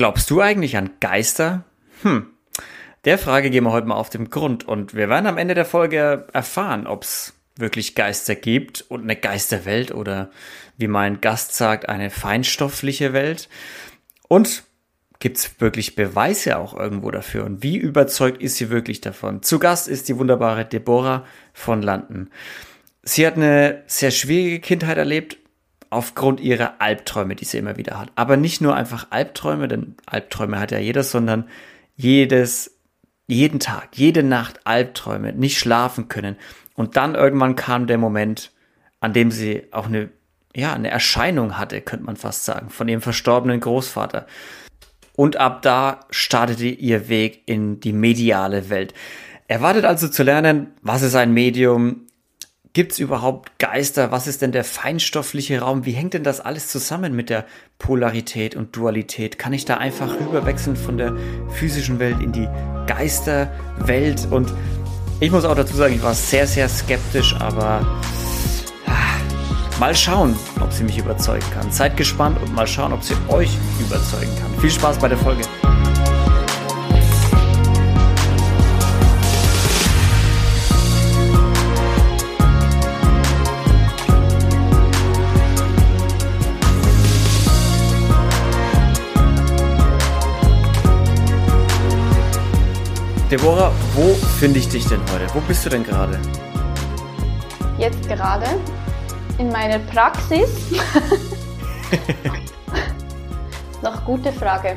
Glaubst du eigentlich an Geister? Hm. Der Frage gehen wir heute mal auf den Grund und wir werden am Ende der Folge erfahren, ob es wirklich Geister gibt und eine Geisterwelt oder wie mein Gast sagt, eine feinstoffliche Welt. Und gibt es wirklich Beweise auch irgendwo dafür? Und wie überzeugt ist sie wirklich davon? Zu Gast ist die wunderbare Deborah von Landen. Sie hat eine sehr schwierige Kindheit erlebt, aufgrund ihrer Albträume, die sie immer wieder hat. Aber nicht nur einfach Albträume, denn Albträume hat ja jeder, sondern jedes, jeden Tag, jede Nacht Albträume, nicht schlafen können. Und dann irgendwann kam der Moment, an dem sie auch eine, ja, eine Erscheinung hatte, könnte man fast sagen, von ihrem verstorbenen Großvater. Und ab da startete ihr Weg in die mediale Welt. Erwartet also zu lernen, was ist ein Medium, Gibt es überhaupt Geister? Was ist denn der feinstoffliche Raum? Wie hängt denn das alles zusammen mit der Polarität und Dualität? Kann ich da einfach rüberwechseln von der physischen Welt in die Geisterwelt? Und ich muss auch dazu sagen, ich war sehr, sehr skeptisch, aber ah, mal schauen, ob sie mich überzeugen kann. Seid gespannt und mal schauen, ob sie euch überzeugen kann. Viel Spaß bei der Folge. Deborah, wo finde ich dich denn heute? Wo bist du denn gerade? Jetzt gerade in meiner Praxis. Noch gute Frage.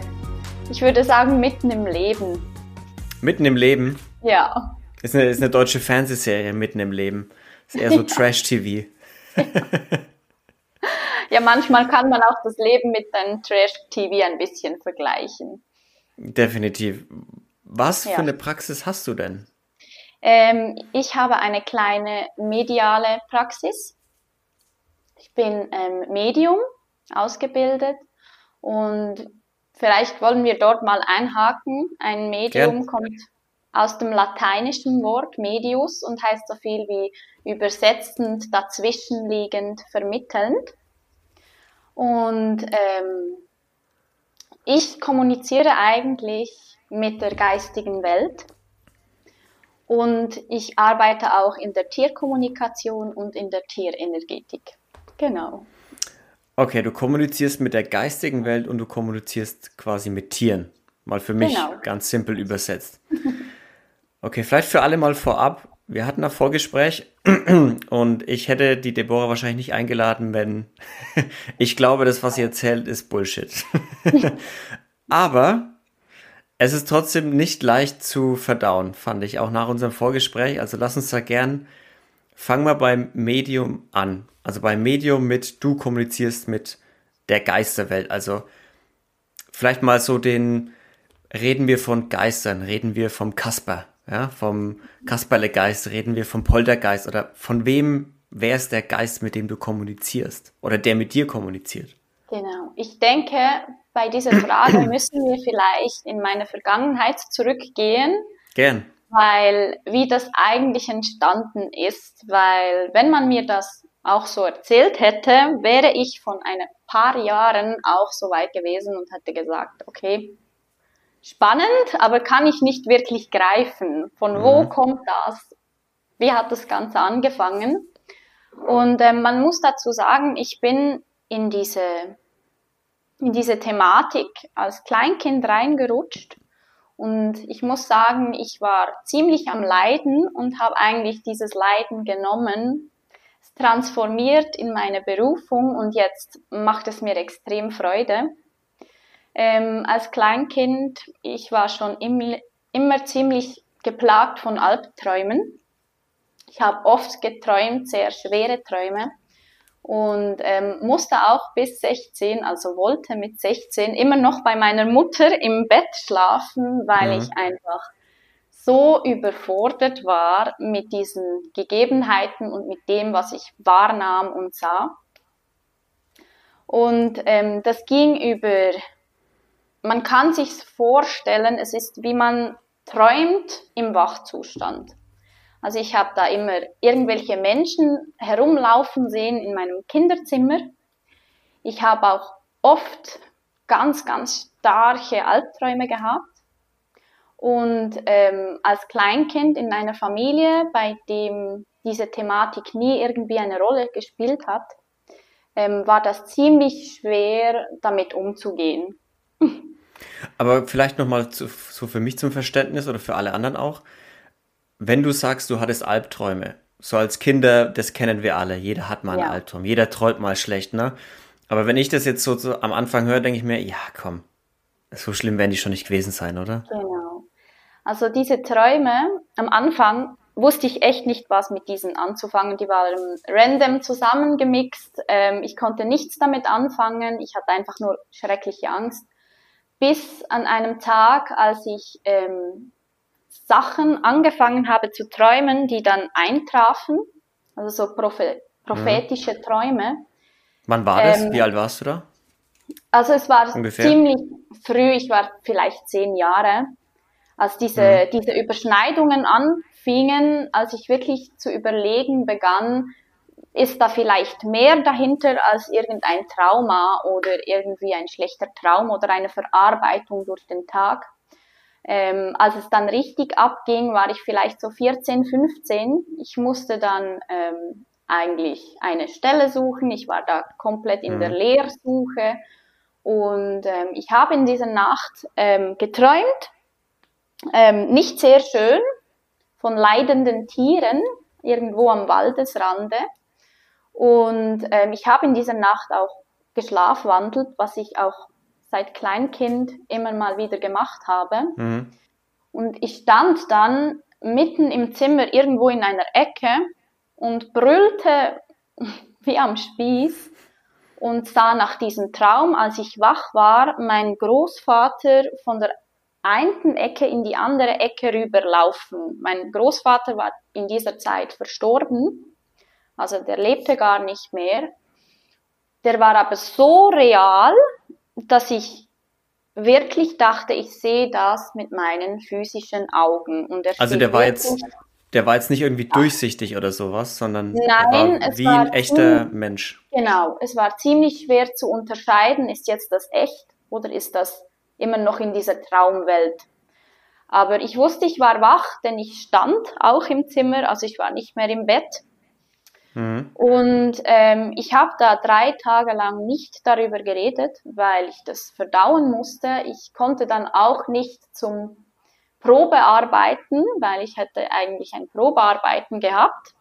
Ich würde sagen, mitten im Leben. Mitten im Leben? Ja. Ist eine, ist eine deutsche Fernsehserie, mitten im Leben. Ist eher so Trash-TV. ja, manchmal kann man auch das Leben mit einem Trash-TV ein bisschen vergleichen. Definitiv. Was ja. für eine Praxis hast du denn? Ähm, ich habe eine kleine mediale Praxis. Ich bin ähm, Medium ausgebildet und vielleicht wollen wir dort mal einhaken. Ein Medium Gern. kommt aus dem lateinischen Wort medius und heißt so viel wie übersetzend, dazwischenliegend, vermittelnd. Und ähm, ich kommuniziere eigentlich mit der geistigen Welt. Und ich arbeite auch in der Tierkommunikation und in der Tierenergetik. Genau. Okay, du kommunizierst mit der geistigen Welt und du kommunizierst quasi mit Tieren. Mal für mich genau. ganz simpel übersetzt. Okay, vielleicht für alle mal vorab. Wir hatten ein Vorgespräch und ich hätte die Deborah wahrscheinlich nicht eingeladen, wenn ich glaube, das, was sie erzählt, ist Bullshit. Aber es ist trotzdem nicht leicht zu verdauen, fand ich auch nach unserem Vorgespräch. Also lass uns da gern, fangen wir beim Medium an. Also beim Medium mit, du kommunizierst mit der Geisterwelt. Also vielleicht mal so den, reden wir von Geistern, reden wir vom Kasper, ja, vom Kasperlegeist, reden wir vom Poltergeist oder von wem, wer ist der Geist, mit dem du kommunizierst oder der mit dir kommuniziert? Genau. Ich denke, bei dieser Frage müssen wir vielleicht in meine Vergangenheit zurückgehen. Gern. Weil, wie das eigentlich entstanden ist, weil wenn man mir das auch so erzählt hätte, wäre ich von ein paar Jahren auch so weit gewesen und hätte gesagt, okay, spannend, aber kann ich nicht wirklich greifen. Von wo mhm. kommt das? Wie hat das Ganze angefangen? Und äh, man muss dazu sagen, ich bin in diese in diese Thematik als Kleinkind reingerutscht. Und ich muss sagen, ich war ziemlich am Leiden und habe eigentlich dieses Leiden genommen, transformiert in meine Berufung und jetzt macht es mir extrem Freude. Ähm, als Kleinkind, ich war schon im, immer ziemlich geplagt von Albträumen. Ich habe oft geträumt, sehr schwere Träume und ähm, musste auch bis 16, also wollte mit 16 immer noch bei meiner Mutter im Bett schlafen, weil mhm. ich einfach so überfordert war mit diesen Gegebenheiten und mit dem, was ich wahrnahm und sah. Und ähm, das ging über, man kann sich vorstellen, es ist wie man träumt im Wachzustand. Also ich habe da immer irgendwelche Menschen herumlaufen sehen in meinem Kinderzimmer. Ich habe auch oft ganz, ganz starke Albträume gehabt. Und ähm, als Kleinkind in einer Familie, bei dem diese Thematik nie irgendwie eine Rolle gespielt hat, ähm, war das ziemlich schwer, damit umzugehen. Aber vielleicht nochmal so für mich zum Verständnis oder für alle anderen auch. Wenn du sagst, du hattest Albträume, so als Kinder, das kennen wir alle, jeder hat mal einen ja. Albtraum, jeder träumt mal schlecht, ne? Aber wenn ich das jetzt so, so am Anfang höre, denke ich mir, ja, komm, so schlimm werden die schon nicht gewesen sein, oder? Genau. Also diese Träume, am Anfang wusste ich echt nicht, was mit diesen anzufangen. Die waren random zusammengemixt. Ähm, ich konnte nichts damit anfangen. Ich hatte einfach nur schreckliche Angst. Bis an einem Tag, als ich ähm, Sachen angefangen habe zu träumen, die dann eintrafen, also so prophe prophetische mhm. Träume. Wann war das? Ähm, Wie alt warst du da? Also es war Ungefähr? ziemlich früh, ich war vielleicht zehn Jahre, als diese, mhm. diese Überschneidungen anfingen, als ich wirklich zu überlegen begann, ist da vielleicht mehr dahinter als irgendein Trauma oder irgendwie ein schlechter Traum oder eine Verarbeitung durch den Tag. Ähm, als es dann richtig abging, war ich vielleicht so 14, 15. Ich musste dann ähm, eigentlich eine Stelle suchen. Ich war da komplett in mhm. der Lehrsuche. Und ähm, ich habe in dieser Nacht ähm, geträumt, ähm, nicht sehr schön, von leidenden Tieren irgendwo am Waldesrande. Und ähm, ich habe in dieser Nacht auch geschlafwandelt, was ich auch seit Kleinkind immer mal wieder gemacht habe. Mhm. Und ich stand dann mitten im Zimmer irgendwo in einer Ecke und brüllte wie am Spieß und sah nach diesem Traum, als ich wach war, mein Großvater von der einen Ecke in die andere Ecke rüberlaufen. Mein Großvater war in dieser Zeit verstorben, also der lebte gar nicht mehr. Der war aber so real, dass ich wirklich dachte, ich sehe das mit meinen physischen Augen. Und also der war jetzt, der war jetzt nicht irgendwie durchsichtig oder sowas, sondern Nein, war wie war ein echter Mensch. Genau, es war ziemlich schwer zu unterscheiden, ist jetzt das echt oder ist das immer noch in dieser Traumwelt. Aber ich wusste, ich war wach, denn ich stand auch im Zimmer, also ich war nicht mehr im Bett. Mhm. Und ähm, ich habe da drei Tage lang nicht darüber geredet, weil ich das verdauen musste. Ich konnte dann auch nicht zum Probearbeiten, weil ich hätte eigentlich ein Probearbeiten gehabt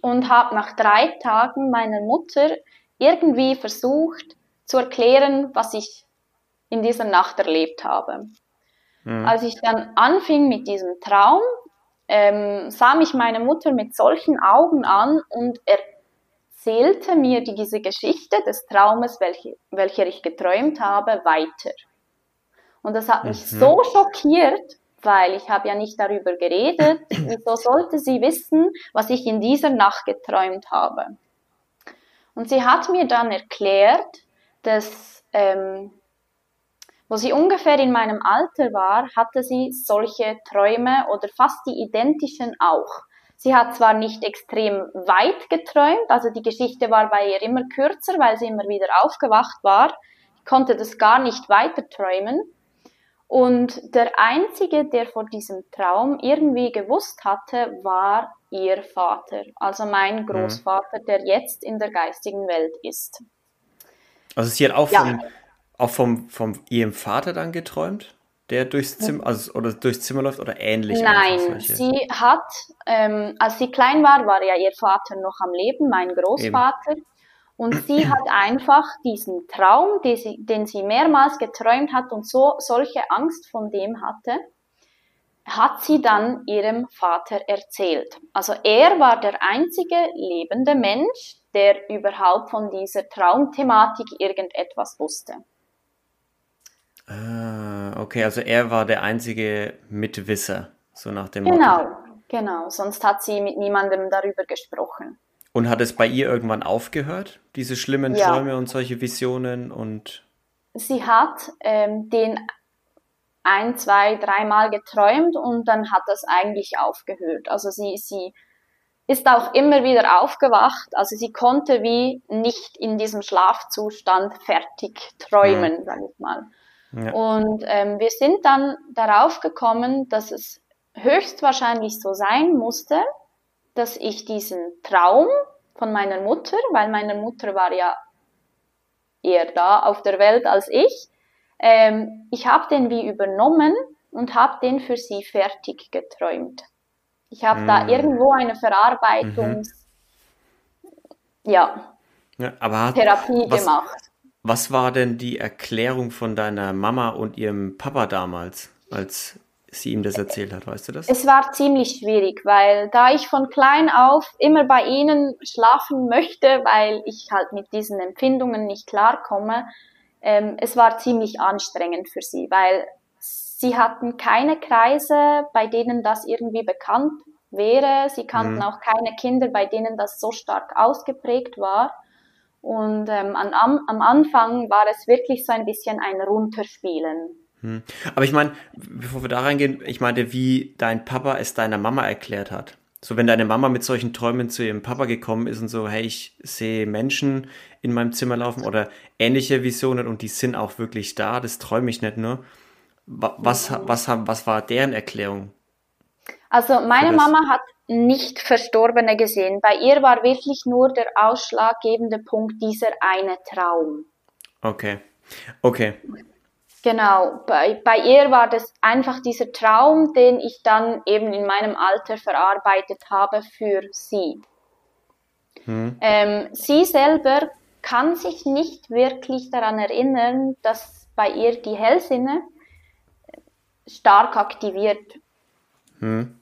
und habe nach drei Tagen meiner Mutter irgendwie versucht zu erklären, was ich in dieser Nacht erlebt habe. Mhm. Als ich dann anfing mit diesem Traum, ähm, sah mich meine Mutter mit solchen Augen an und erzählte mir diese Geschichte des Traumes, welche, welcher ich geträumt habe, weiter. Und das hat mich mhm. so schockiert, weil ich habe ja nicht darüber geredet. Wieso sollte sie wissen, was ich in dieser Nacht geträumt habe? Und sie hat mir dann erklärt, dass ähm, wo sie ungefähr in meinem Alter war, hatte sie solche Träume oder fast die identischen auch. Sie hat zwar nicht extrem weit geträumt, also die Geschichte war bei ihr immer kürzer, weil sie immer wieder aufgewacht war. Ich konnte das gar nicht weiter träumen. Und der einzige, der vor diesem Traum irgendwie gewusst hatte, war ihr Vater, also mein mhm. Großvater, der jetzt in der geistigen Welt ist. Also sie hat auch ja. von, auch vom, vom ihrem Vater dann geträumt? Der durchs Zimmer, also, oder durchs Zimmer läuft oder ähnlich? Nein, sie hat, ähm, als sie klein war, war ja ihr Vater noch am Leben, mein Großvater. Eben. Und sie hat einfach diesen Traum, den sie, den sie mehrmals geträumt hat und so solche Angst von dem hatte, hat sie dann ihrem Vater erzählt. Also er war der einzige lebende Mensch, der überhaupt von dieser Traumthematik irgendetwas wusste. Ah, okay, also er war der einzige Mitwisser, so nach dem Genau, Motto. genau. Sonst hat sie mit niemandem darüber gesprochen. Und hat es bei ihr irgendwann aufgehört, diese schlimmen ja. Träume und solche Visionen und? Sie hat ähm, den ein, zwei, dreimal geträumt und dann hat das eigentlich aufgehört. Also sie, sie ist auch immer wieder aufgewacht. Also sie konnte wie nicht in diesem Schlafzustand fertig träumen, mhm. sage ich mal. Ja. Und ähm, wir sind dann darauf gekommen, dass es höchstwahrscheinlich so sein musste, dass ich diesen Traum von meiner Mutter, weil meine Mutter war ja eher da auf der Welt als ich, ähm, ich habe den wie übernommen und habe den für sie fertig geträumt. Ich habe mm. da irgendwo eine Verarbeitungs mhm. ja, ja aber hat, Therapie was, gemacht. Was war denn die Erklärung von deiner Mama und ihrem Papa damals, als sie ihm das erzählt hat, weißt du das? Es war ziemlich schwierig, weil da ich von klein auf immer bei ihnen schlafen möchte, weil ich halt mit diesen Empfindungen nicht klarkomme, ähm, es war ziemlich anstrengend für sie, weil sie hatten keine Kreise, bei denen das irgendwie bekannt wäre. Sie kannten mhm. auch keine Kinder, bei denen das so stark ausgeprägt war. Und ähm, am, am Anfang war es wirklich so ein bisschen ein Runterspielen. Hm. Aber ich meine, bevor wir da reingehen, ich meinte, wie dein Papa es deiner Mama erklärt hat. So, wenn deine Mama mit solchen Träumen zu ihrem Papa gekommen ist und so, hey, ich sehe Menschen in meinem Zimmer laufen oder ähnliche Visionen und die sind auch wirklich da, das träume ich nicht nur. Was, was, was, was war deren Erklärung? Also meine Mama hat nicht Verstorbene gesehen. Bei ihr war wirklich nur der ausschlaggebende Punkt dieser eine Traum. Okay. Okay. Genau, bei, bei ihr war das einfach dieser Traum, den ich dann eben in meinem Alter verarbeitet habe für sie. Hm. Ähm, sie selber kann sich nicht wirklich daran erinnern, dass bei ihr die Hellsinne stark aktiviert hm.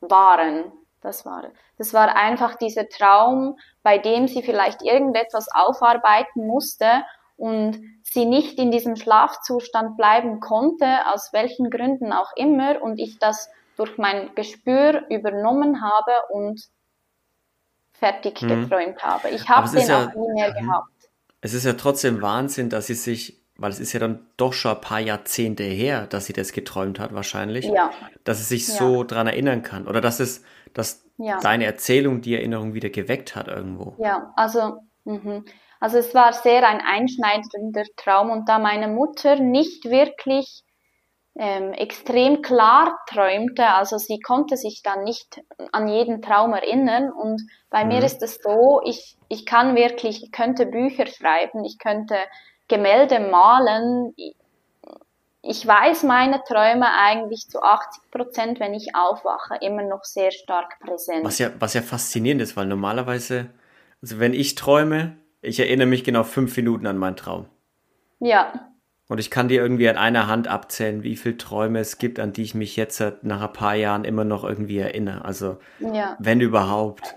waren. Das war, das war einfach dieser Traum, bei dem sie vielleicht irgendetwas aufarbeiten musste und sie nicht in diesem Schlafzustand bleiben konnte, aus welchen Gründen auch immer, und ich das durch mein Gespür übernommen habe und fertig mhm. geträumt habe. Ich habe den ja, auch nie mehr mhm. gehabt. Es ist ja trotzdem Wahnsinn, dass sie sich, weil es ist ja dann doch schon ein paar Jahrzehnte her, dass sie das geträumt hat wahrscheinlich, ja. dass sie sich ja. so dran erinnern kann oder dass es, dass ja. deine Erzählung die Erinnerung wieder geweckt hat irgendwo. Ja, also mh. Also es war sehr ein einschneidender Traum und da meine Mutter nicht wirklich ähm, extrem klar träumte, also sie konnte sich dann nicht an jeden Traum erinnern und bei mhm. mir ist es so, ich, ich kann wirklich, ich könnte Bücher schreiben, ich könnte Gemälde malen, ich weiß meine Träume eigentlich zu 80 Prozent, wenn ich aufwache, immer noch sehr stark präsent. Was ja, was ja faszinierend ist, weil normalerweise, also wenn ich träume, ich erinnere mich genau fünf Minuten an meinen Traum. Ja. Und ich kann dir irgendwie an einer Hand abzählen, wie viele Träume es gibt, an die ich mich jetzt nach ein paar Jahren immer noch irgendwie erinnere. Also, ja. wenn überhaupt.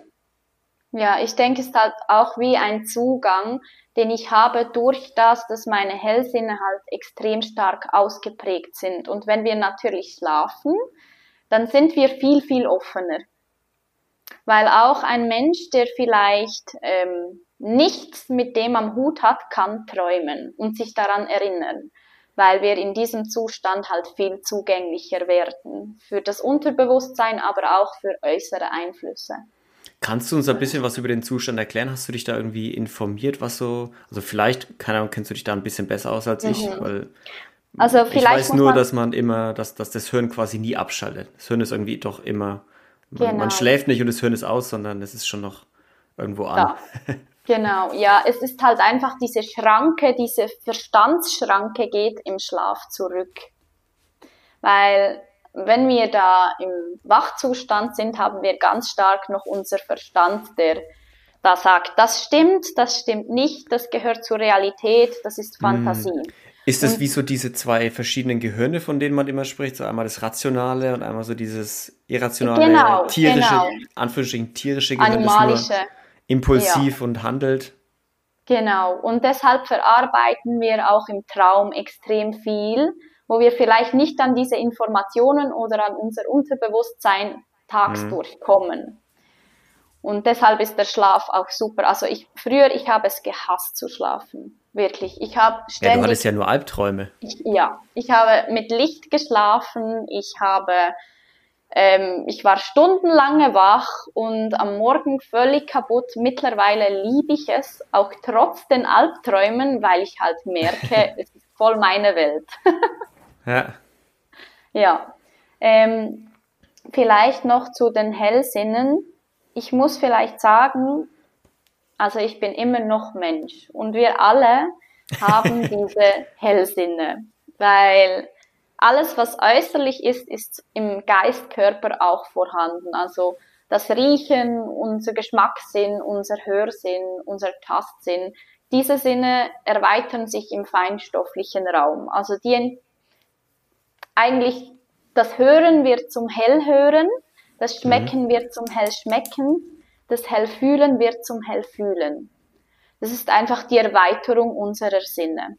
Ja, ich denke, es halt auch wie ein Zugang, den ich habe durch das, dass meine Hellsinne halt extrem stark ausgeprägt sind. Und wenn wir natürlich schlafen, dann sind wir viel, viel offener. Weil auch ein Mensch, der vielleicht ähm, nichts mit dem am Hut hat, kann träumen und sich daran erinnern, weil wir in diesem Zustand halt viel zugänglicher werden für das Unterbewusstsein, aber auch für äußere Einflüsse. Kannst du uns ein bisschen was über den Zustand erklären? Hast du dich da irgendwie informiert, was so, also vielleicht, keine Ahnung, kennst du dich da ein bisschen besser aus als mhm. ich, weil also vielleicht ich weiß nur, dass man immer, dass, dass das Hirn quasi nie abschaltet. Das Hirn ist irgendwie doch immer, man, genau. man schläft nicht und das Hirn ist aus, sondern es ist schon noch irgendwo an. Ja. Genau, ja, es ist halt einfach diese Schranke, diese Verstandsschranke geht im Schlaf zurück. Weil wenn wir da im Wachzustand sind, haben wir ganz stark noch unser Verstand, der da sagt, das stimmt, das stimmt nicht, das gehört zur Realität, das ist hm. Fantasie. Ist das und, wie so diese zwei verschiedenen Gehirne, von denen man immer spricht? So einmal das Rationale und einmal so dieses irrationale, genau, tierische, genau. Anführungsstrichen tierische Gehirn. Animalische impulsiv ja. und handelt. Genau, und deshalb verarbeiten wir auch im Traum extrem viel, wo wir vielleicht nicht an diese Informationen oder an unser Unterbewusstsein tagsdurch mhm. kommen. Und deshalb ist der Schlaf auch super. Also ich früher, ich habe es gehasst zu schlafen. Wirklich. Ich habe ständig. Ja, du hattest ja nur Albträume. Ich, ja, ich habe mit Licht geschlafen. Ich habe Ähm, ich war stundenlange wach und am Morgen völlig kaputt. Mittlerweile liebe ich es, auch trotz den Albträumen, weil ich halt merke, es ist voll meine Welt. ja. Ja. Ähm, vielleicht noch zu den Hellsinnen. Ich muss vielleicht sagen, also ich bin immer noch Mensch und wir alle haben diese Hellsinne, weil alles, was äußerlich ist, ist im Geistkörper auch vorhanden. Also das Riechen, unser Geschmackssinn, unser Hörsinn, unser Tastsinn, diese Sinne erweitern sich im feinstofflichen Raum. Also die eigentlich das Hören wird zum Hellhören, das Schmecken mhm. wird zum Hellschmecken, das Hellfühlen wird zum Hellfühlen. Das ist einfach die Erweiterung unserer Sinne.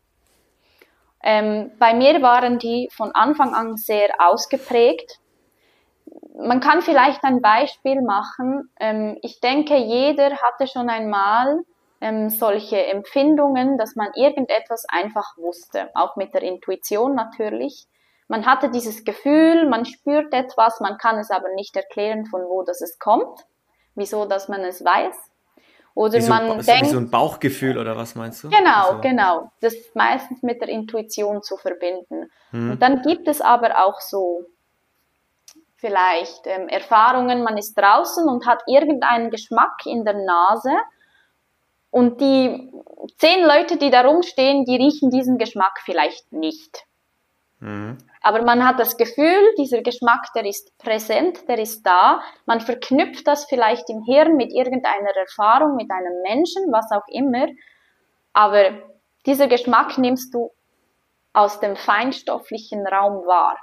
Ähm, bei mir waren die von Anfang an sehr ausgeprägt. Man kann vielleicht ein Beispiel machen. Ähm, ich denke, jeder hatte schon einmal ähm, solche Empfindungen, dass man irgendetwas einfach wusste, auch mit der Intuition natürlich. Man hatte dieses Gefühl, man spürt etwas, man kann es aber nicht erklären, von wo das es kommt, wieso, dass man es weiß. Oder wie man so, denkt. Wie so ein Bauchgefühl oder was meinst du? Genau, also, genau. Das ist meistens mit der Intuition zu verbinden. Hm. Und dann gibt es aber auch so vielleicht ähm, Erfahrungen, man ist draußen und hat irgendeinen Geschmack in der Nase und die zehn Leute, die da rumstehen, die riechen diesen Geschmack vielleicht nicht. Mhm. Aber man hat das Gefühl, dieser Geschmack, der ist präsent, der ist da. Man verknüpft das vielleicht im Hirn mit irgendeiner Erfahrung, mit einem Menschen, was auch immer. Aber dieser Geschmack nimmst du aus dem feinstofflichen Raum wahr.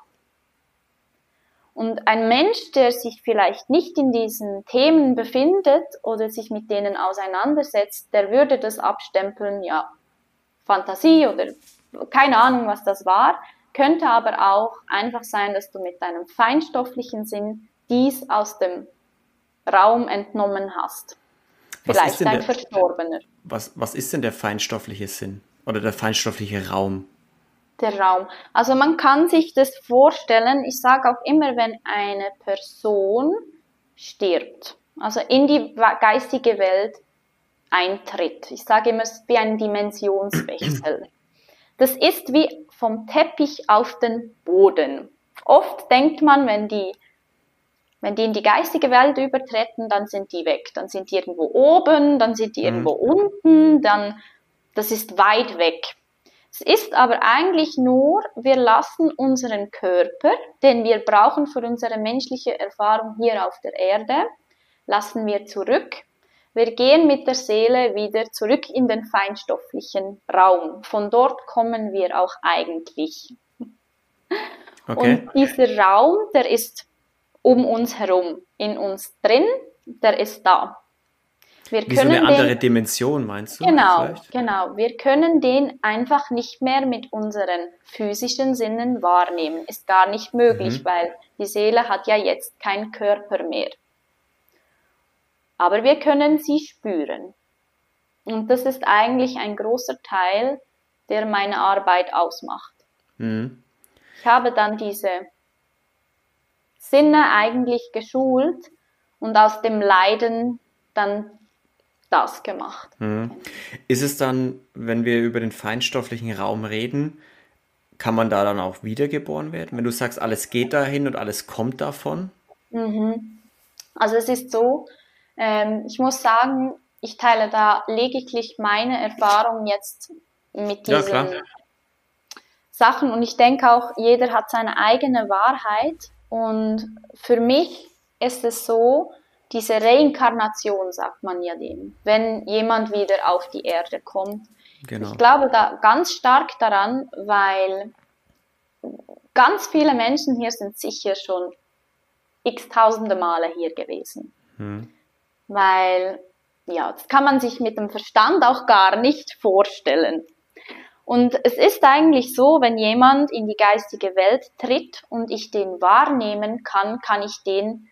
Und ein Mensch, der sich vielleicht nicht in diesen Themen befindet oder sich mit denen auseinandersetzt, der würde das abstempeln, ja, Fantasie oder keine Ahnung, was das war. Könnte aber auch einfach sein, dass du mit deinem feinstofflichen Sinn dies aus dem Raum entnommen hast. Vielleicht ein der, Verstorbener. Was, was ist denn der feinstoffliche Sinn oder der feinstoffliche Raum? Der Raum. Also man kann sich das vorstellen, ich sage auch immer, wenn eine Person stirbt, also in die geistige Welt eintritt. Ich sage immer, es ist wie ein Dimensionswechsel. Das ist wie vom Teppich auf den Boden. Oft denkt man, wenn die, wenn die in die geistige Welt übertreten, dann sind die weg. Dann sind die irgendwo oben, dann sind die mhm. irgendwo unten, dann, das ist weit weg. Es ist aber eigentlich nur, wir lassen unseren Körper, den wir brauchen für unsere menschliche Erfahrung hier auf der Erde, lassen wir zurück wir gehen mit der Seele wieder zurück in den feinstofflichen Raum. Von dort kommen wir auch eigentlich. Okay. Und dieser Raum, der ist um uns herum, in uns drin, der ist da. Wir Wie können so eine andere den, Dimension, meinst du? Genau, vielleicht? genau. Wir können den einfach nicht mehr mit unseren physischen Sinnen wahrnehmen. Ist gar nicht möglich, mhm. weil die Seele hat ja jetzt keinen Körper mehr aber wir können sie spüren. Und das ist eigentlich ein großer Teil, der meine Arbeit ausmacht. Mhm. Ich habe dann diese Sinne eigentlich geschult und aus dem Leiden dann das gemacht. Mhm. Ist es dann, wenn wir über den feinstofflichen Raum reden, kann man da dann auch wiedergeboren werden? Wenn du sagst, alles geht dahin und alles kommt davon? Mhm. Also es ist so, ähm, ich muss sagen, ich teile da lediglich meine Erfahrung jetzt mit diesen ja, Sachen und ich denke auch, jeder hat seine eigene Wahrheit und für mich ist es so, diese Reinkarnation sagt man ja dem, wenn jemand wieder auf die Erde kommt. Genau. Ich glaube da ganz stark daran, weil ganz viele Menschen hier sind sicher schon x tausende Male hier gewesen. Hm weil ja, das kann man sich mit dem Verstand auch gar nicht vorstellen. Und es ist eigentlich so, wenn jemand in die geistige Welt tritt und ich den wahrnehmen kann, kann ich den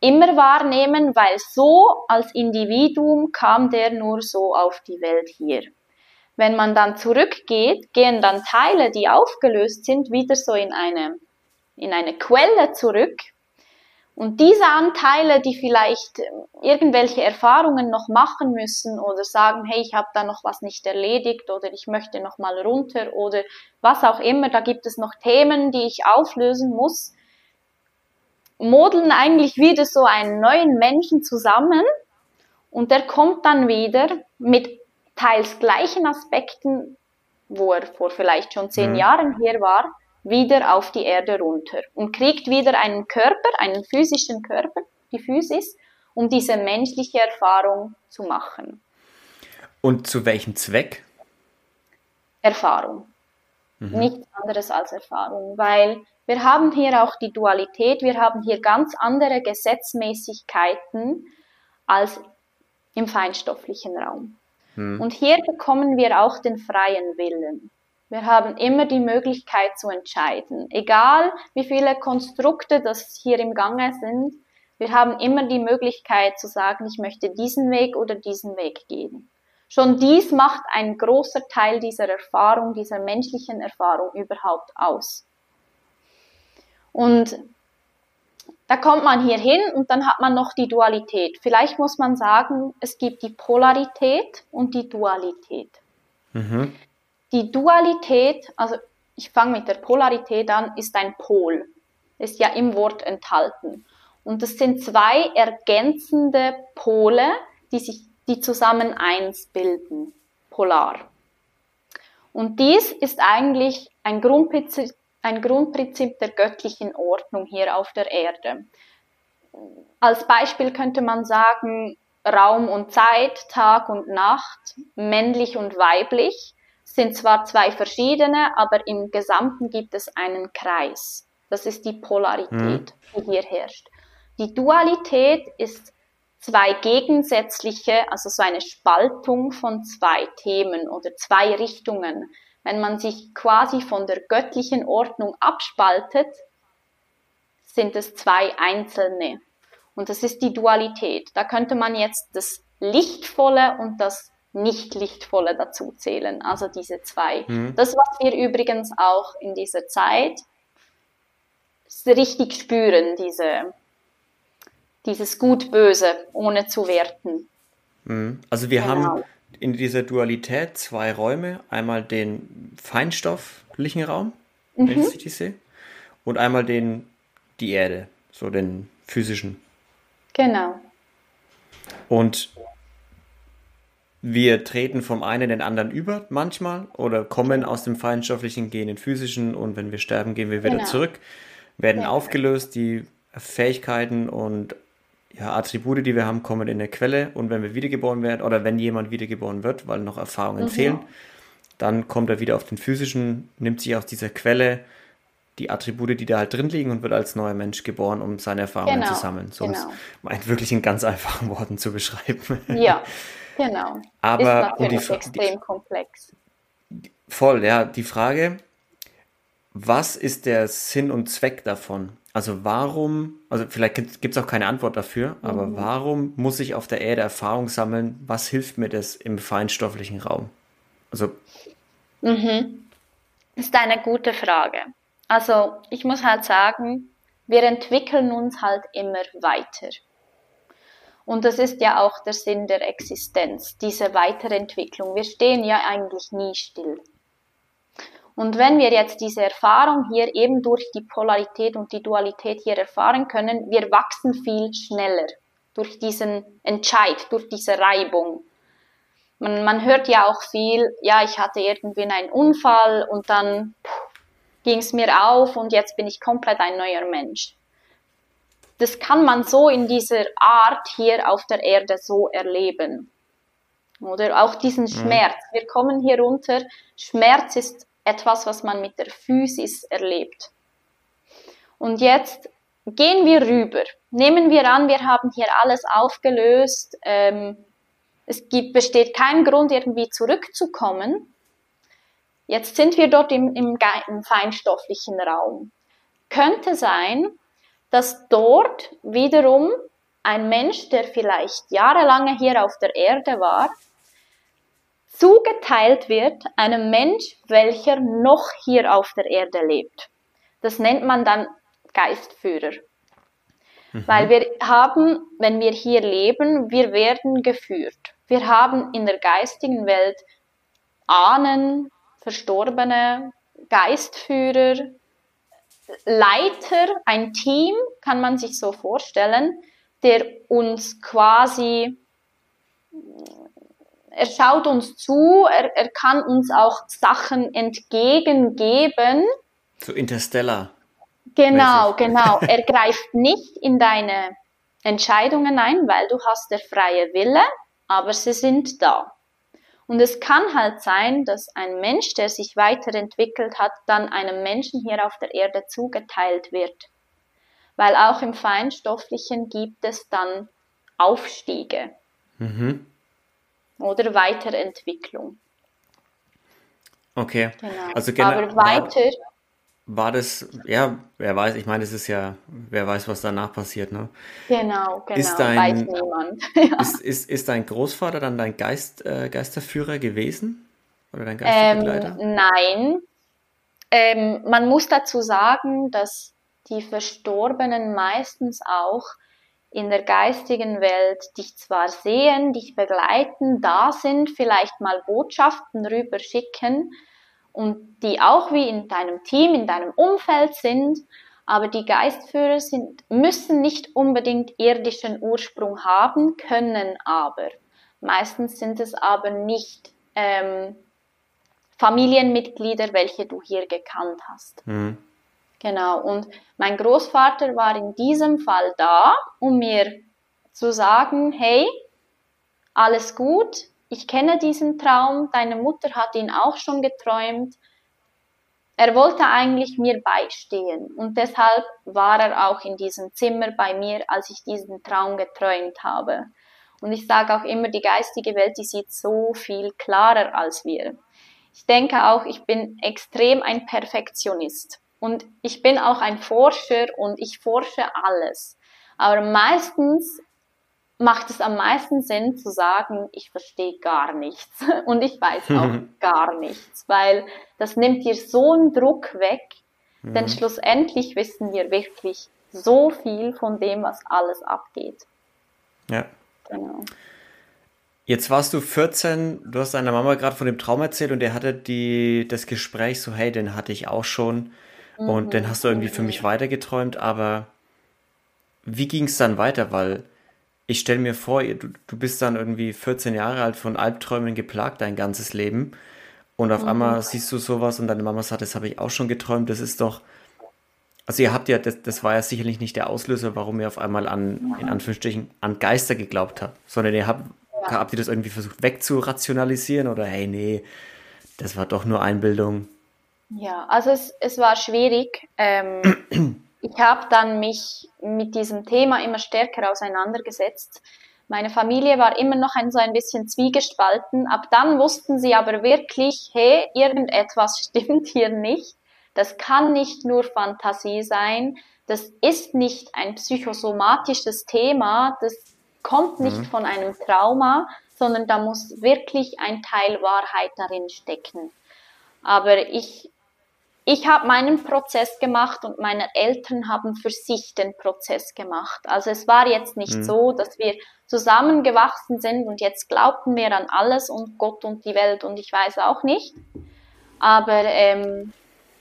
immer wahrnehmen, weil so als Individuum kam der nur so auf die Welt hier. Wenn man dann zurückgeht, gehen dann Teile, die aufgelöst sind, wieder so in eine, in eine Quelle zurück Und diese Anteile, die vielleicht ähm, irgendwelche Erfahrungen noch machen müssen oder sagen, hey, ich habe da noch was nicht erledigt oder ich möchte noch mal runter oder was auch immer, da gibt es noch Themen, die ich auflösen muss, modeln eigentlich wieder so einen neuen Menschen zusammen und der kommt dann wieder mit teils gleichen Aspekten, wo er vor vielleicht schon zehn mhm. Jahren hier war, wieder auf die Erde runter und kriegt wieder einen Körper, einen physischen Körper, die Physis, um diese menschliche Erfahrung zu machen. Und zu welchem Zweck? Erfahrung. Mhm. Nichts anderes als Erfahrung, weil wir haben hier auch die Dualität, wir haben hier ganz andere Gesetzmäßigkeiten als im feinstofflichen Raum. Mhm. Und hier bekommen wir auch den freien Willen. Wir haben immer die Möglichkeit zu entscheiden. Egal wie viele Konstrukte das hier im Gange sind, wir haben immer die Möglichkeit zu sagen, ich möchte diesen Weg oder diesen Weg gehen. Schon dies macht ein großer Teil dieser Erfahrung, dieser menschlichen Erfahrung überhaupt aus. Und da kommt man hier hin und dann hat man noch die Dualität. Vielleicht muss man sagen, es gibt die Polarität und die Dualität. Mhm. Die Dualität, also ich fange mit der Polarität an, ist ein Pol. Ist ja im Wort enthalten. Und das sind zwei ergänzende Pole, die sich, die zusammen eins bilden. Polar. Und dies ist eigentlich ein Grundprinzip, ein Grundprinzip der göttlichen Ordnung hier auf der Erde. Als Beispiel könnte man sagen, Raum und Zeit, Tag und Nacht, männlich und weiblich sind zwar zwei verschiedene, aber im Gesamten gibt es einen Kreis. Das ist die Polarität, mhm. die hier herrscht. Die Dualität ist zwei gegensätzliche, also so eine Spaltung von zwei Themen oder zwei Richtungen. Wenn man sich quasi von der göttlichen Ordnung abspaltet, sind es zwei einzelne. Und das ist die Dualität. Da könnte man jetzt das Lichtvolle und das nicht lichtvolle dazu zählen, also diese zwei. Mhm. Das, was wir übrigens auch in dieser Zeit richtig spüren, diese, dieses Gut-Böse, ohne zu werten. Mhm. Also wir genau. haben in dieser Dualität zwei Räume, einmal den feinstofflichen Raum, mhm. wenn ich es sehe, und einmal den, die Erde, so den physischen. Genau. Und wir treten vom einen den anderen über manchmal oder kommen aus dem feinstofflichen, gehen in den physischen und wenn wir sterben, gehen wir wieder genau. zurück, werden ja. aufgelöst, die Fähigkeiten und ja, Attribute, die wir haben, kommen in der Quelle und wenn wir wiedergeboren werden oder wenn jemand wiedergeboren wird, weil noch Erfahrungen mhm. fehlen, dann kommt er wieder auf den physischen, nimmt sich aus dieser Quelle die Attribute, die da halt drin liegen und wird als neuer Mensch geboren, um seine Erfahrungen genau. zu sammeln. So genau. meint wirklich in ganz einfachen Worten zu beschreiben. Ja, Genau. Aber ist natürlich extrem die, komplex. Voll, ja. Die Frage, was ist der Sinn und Zweck davon? Also warum, also vielleicht gibt es auch keine Antwort dafür, aber mhm. warum muss ich auf der Erde Erfahrung sammeln? Was hilft mir das im feinstofflichen Raum? Also. Mhm. Ist eine gute Frage. Also ich muss halt sagen, wir entwickeln uns halt immer weiter. Und das ist ja auch der Sinn der Existenz, diese Weiterentwicklung. Wir stehen ja eigentlich nie still. Und wenn wir jetzt diese Erfahrung hier eben durch die Polarität und die Dualität hier erfahren können, wir wachsen viel schneller durch diesen Entscheid, durch diese Reibung. Man, man hört ja auch viel, ja, ich hatte irgendwie einen Unfall und dann ging es mir auf und jetzt bin ich komplett ein neuer Mensch das kann man so in dieser Art hier auf der Erde so erleben. Oder auch diesen mhm. Schmerz. Wir kommen hier runter. Schmerz ist etwas, was man mit der Physis erlebt. Und jetzt gehen wir rüber. Nehmen wir an, wir haben hier alles aufgelöst. Ähm, es gibt, besteht kein Grund, irgendwie zurückzukommen. Jetzt sind wir dort im, im, im feinstofflichen Raum. Könnte sein, dass dort wiederum ein Mensch, der vielleicht jahrelang hier auf der Erde war, zugeteilt wird einem Mensch, welcher noch hier auf der Erde lebt. Das nennt man dann Geistführer. Mhm. Weil wir haben, wenn wir hier leben, wir werden geführt. Wir haben in der geistigen Welt Ahnen, Verstorbene, Geistführer, Leiter, ein Team, kann man sich so vorstellen, der uns quasi, er schaut uns zu, er, er kann uns auch Sachen entgegengeben. So Interstellar. Genau, genau. Er greift nicht in deine Entscheidungen ein, weil du hast der freie Wille, aber sie sind da. Und es kann halt sein, dass ein Mensch, der sich weiterentwickelt hat, dann einem Menschen hier auf der Erde zugeteilt wird. Weil auch im Feinstofflichen gibt es dann Aufstiege mhm. oder Weiterentwicklung. Okay. Genau. Also Aber weiter war das, ja, wer weiß, ich meine, es ist ja, wer weiß, was danach passiert, ne? Genau, genau, ist dein, weiß niemand. ja. ist, ist, ist dein Großvater dann dein Geist, äh, Geisterführer gewesen? Oder dein Geisterbegleiter? Ähm, nein. Ähm, man muss dazu sagen, dass die Verstorbenen meistens auch in der geistigen Welt dich zwar sehen, dich begleiten, da sind, vielleicht mal Botschaften rüber schicken, und die auch wie in deinem Team, in deinem Umfeld sind, aber die Geistführer sind, müssen nicht unbedingt irdischen Ursprung haben, können aber. Meistens sind es aber nicht ähm, Familienmitglieder, welche du hier gekannt hast. Mhm. Genau, und mein Großvater war in diesem Fall da, um mir zu sagen, hey, alles gut, ich kenne diesen Traum, deine Mutter hat ihn auch schon geträumt. Er wollte eigentlich mir beistehen und deshalb war er auch in diesem Zimmer bei mir, als ich diesen Traum geträumt habe. Und ich sage auch immer, die geistige Welt, die sieht so viel klarer als wir. Ich denke auch, ich bin extrem ein Perfektionist und ich bin auch ein Forscher und ich forsche alles. Aber meistens macht es am meisten Sinn zu sagen, ich verstehe gar nichts und ich weiß auch gar nichts, weil das nimmt dir so einen Druck weg, mhm. denn schlussendlich wissen wir wirklich so viel von dem, was alles abgeht. Ja. Genau. Jetzt warst du 14, du hast deiner Mama gerade von dem Traum erzählt und er hatte die, das Gespräch so, hey, den hatte ich auch schon mhm. und den hast du irgendwie für mich weitergeträumt, aber wie ging es dann weiter? Weil ich stelle mir vor, du, du bist dann irgendwie 14 Jahre alt, von Albträumen geplagt dein ganzes Leben. Und auf mhm. einmal siehst du sowas und deine Mama sagt, das habe ich auch schon geträumt. Das ist doch. Also ihr habt ja, das, das war ja sicherlich nicht der Auslöser, warum ihr auf einmal an, in Anführungsstrichen, an Geister geglaubt habt, sondern ihr habt, ja. habt ihr das irgendwie versucht wegzurationalisieren oder hey, nee, das war doch nur Einbildung. Ja, also es, es war schwierig. Ähm, ich habe dann mich mit diesem Thema immer stärker auseinandergesetzt. Meine Familie war immer noch ein so ein bisschen zwiegespalten. Ab dann wussten sie aber wirklich, hey, irgendetwas stimmt hier nicht. Das kann nicht nur Fantasie sein. Das ist nicht ein psychosomatisches Thema. Das kommt nicht mhm. von einem Trauma, sondern da muss wirklich ein Teil Wahrheit darin stecken. Aber ich ich habe meinen Prozess gemacht und meine Eltern haben für sich den Prozess gemacht. Also es war jetzt nicht mhm. so, dass wir zusammengewachsen sind und jetzt glaubten wir an alles und Gott und die Welt und ich weiß auch nicht. Aber ähm,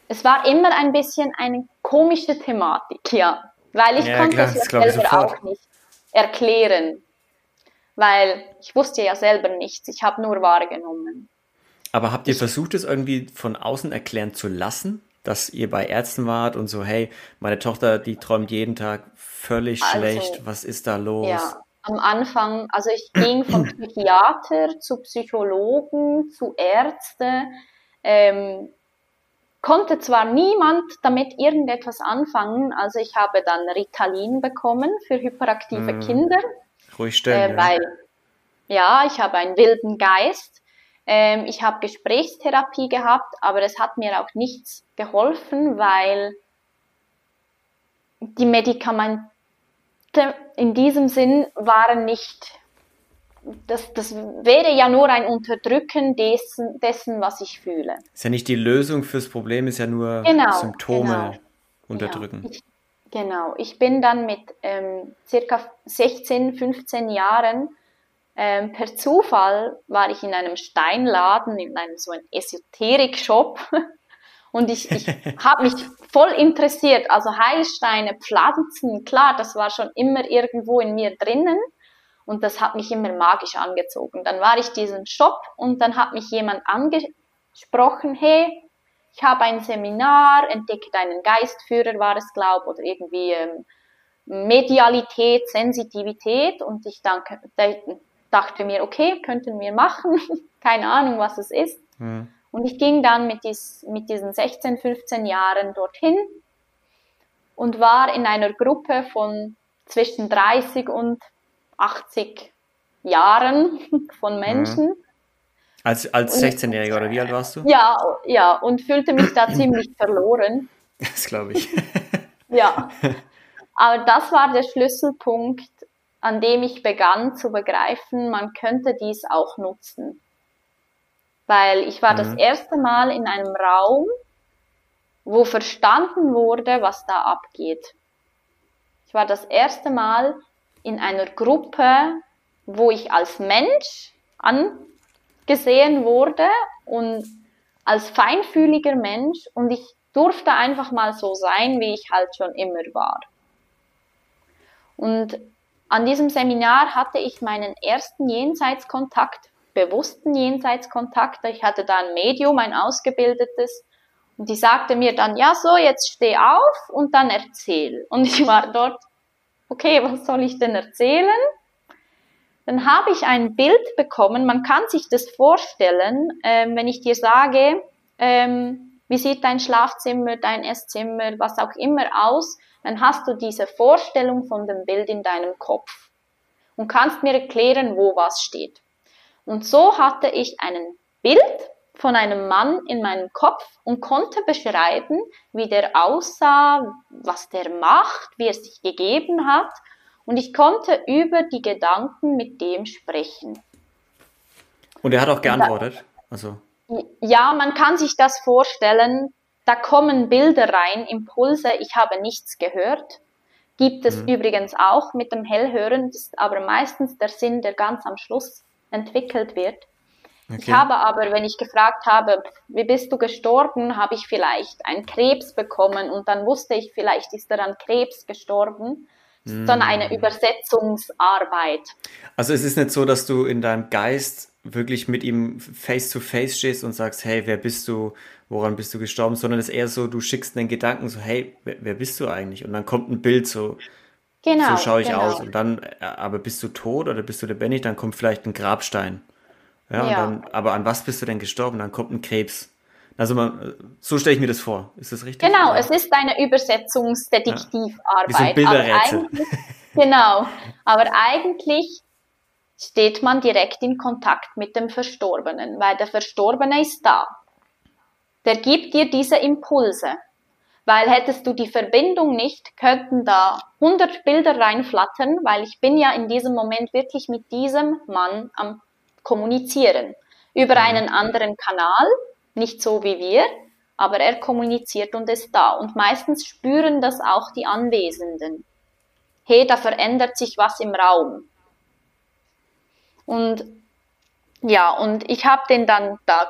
es war immer ein bisschen eine komische Thematik, ja. Weil ich ja, konnte klar, es ja selber auch nicht erklären. Weil ich wusste ja selber nichts, ich habe nur wahrgenommen. Aber habt ihr versucht, es irgendwie von außen erklären zu lassen, dass ihr bei Ärzten wart und so, hey, meine Tochter, die träumt jeden Tag völlig also, schlecht, was ist da los? Ja, am Anfang, also ich ging von Psychiater zu Psychologen, zu Ärzte, ähm, konnte zwar niemand damit irgendetwas anfangen, also ich habe dann Ritalin bekommen für hyperaktive mm. Kinder. Ruhig stellen. Äh, weil, ja, ich habe einen wilden Geist ähm, ich habe Gesprächstherapie gehabt, aber es hat mir auch nichts geholfen, weil die Medikamente in diesem Sinn waren nicht, das, das wäre ja nur ein Unterdrücken dessen, dessen, was ich fühle. Ist ja nicht die Lösung fürs Problem, ist ja nur genau, Symptome genau. unterdrücken. Genau. Ich, Genau, ich bin dann mit ähm, circa 16, 15 Jahren ähm, per Zufall war ich in einem Steinladen, in einem so einem Esoterik-Shop und ich, ich habe mich voll interessiert. Also Heilsteine, Pflanzen, klar, das war schon immer irgendwo in mir drinnen und das hat mich immer magisch angezogen. Dann war ich diesen Shop und dann hat mich jemand angesprochen, hey, ich habe ein Seminar, entdecke deinen Geistführer war es, glaube oder irgendwie ähm, Medialität, Sensitivität und ich danke, dachte mir, okay, könnten wir machen, keine Ahnung, was es ist. Mhm. Und ich ging dann mit, dies, mit diesen 16, 15 Jahren dorthin und war in einer Gruppe von zwischen 30 und 80 Jahren von Menschen. Mhm. Als, als 16-Jähriger oder wie alt warst du? Ja, ja, und fühlte mich da ziemlich verloren. Das glaube ich. ja. Aber das war der Schlüsselpunkt, an dem ich begann zu begreifen, man könnte dies auch nutzen. Weil ich war mhm. das erste Mal in einem Raum, wo verstanden wurde, was da abgeht. Ich war das erste Mal in einer Gruppe, wo ich als Mensch angesehen wurde und als feinfühliger Mensch und ich durfte einfach mal so sein, wie ich halt schon immer war. Und an diesem Seminar hatte ich meinen ersten Jenseitskontakt, bewussten Jenseitskontakt. Ich hatte da ein Medium, ein ausgebildetes. Und die sagte mir dann, ja, so, jetzt steh auf und dann erzähl. Und ich war dort, okay, was soll ich denn erzählen? Dann habe ich ein Bild bekommen. Man kann sich das vorstellen, ähm, wenn ich dir sage, ähm, wie sieht dein Schlafzimmer, dein Esszimmer, was auch immer aus, dann hast du diese Vorstellung von dem Bild in deinem Kopf und kannst mir erklären, wo was steht. Und so hatte ich ein Bild von einem Mann in meinem Kopf und konnte beschreiben, wie der aussah, was der macht, wie er sich gegeben hat. Und ich konnte über die Gedanken mit dem sprechen. Und er hat auch geantwortet. Also. Ja, man kann sich das vorstellen. Da kommen Bilder rein, Impulse, ich habe nichts gehört. Gibt es mhm. übrigens auch mit dem Hellhören, das ist aber meistens der Sinn, der ganz am Schluss entwickelt wird. Okay. Ich habe aber, wenn ich gefragt habe, wie bist du gestorben, habe ich vielleicht einen Krebs bekommen und dann wusste ich, vielleicht ist er an Krebs gestorben. Mm. Sondern eine Übersetzungsarbeit. Also es ist nicht so, dass du in deinem Geist wirklich mit ihm face to face stehst und sagst, hey, wer bist du, woran bist du gestorben, sondern es ist eher so, du schickst einen Gedanken so, hey, wer, wer bist du eigentlich? Und dann kommt ein Bild so, genau, so schaue ich genau. aus. Und dann, äh, aber bist du tot oder bist du lebendig? Dann kommt vielleicht ein Grabstein. Ja, ja. Dann, aber an was bist du denn gestorben? Dann kommt ein Krebs. Also man, so stelle ich mir das vor. Ist das richtig? Genau, es ist eine Übersetzungsdetektivarbeit. Ja. Wie so ein Bilderrätsel. genau. Aber eigentlich steht man direkt in Kontakt mit dem Verstorbenen, weil der Verstorbene ist da. Der gibt dir diese Impulse. Weil hättest du die Verbindung nicht, könnten da 100 Bilder reinflattern, weil ich bin ja in diesem Moment wirklich mit diesem Mann am Kommunizieren. Über mhm. einen anderen Kanal, nicht so wie wir, aber er kommuniziert und ist da. Und meistens spüren das auch die Anwesenden. Hey, da verändert sich was im Raum. Und ja, und ich habe den dann da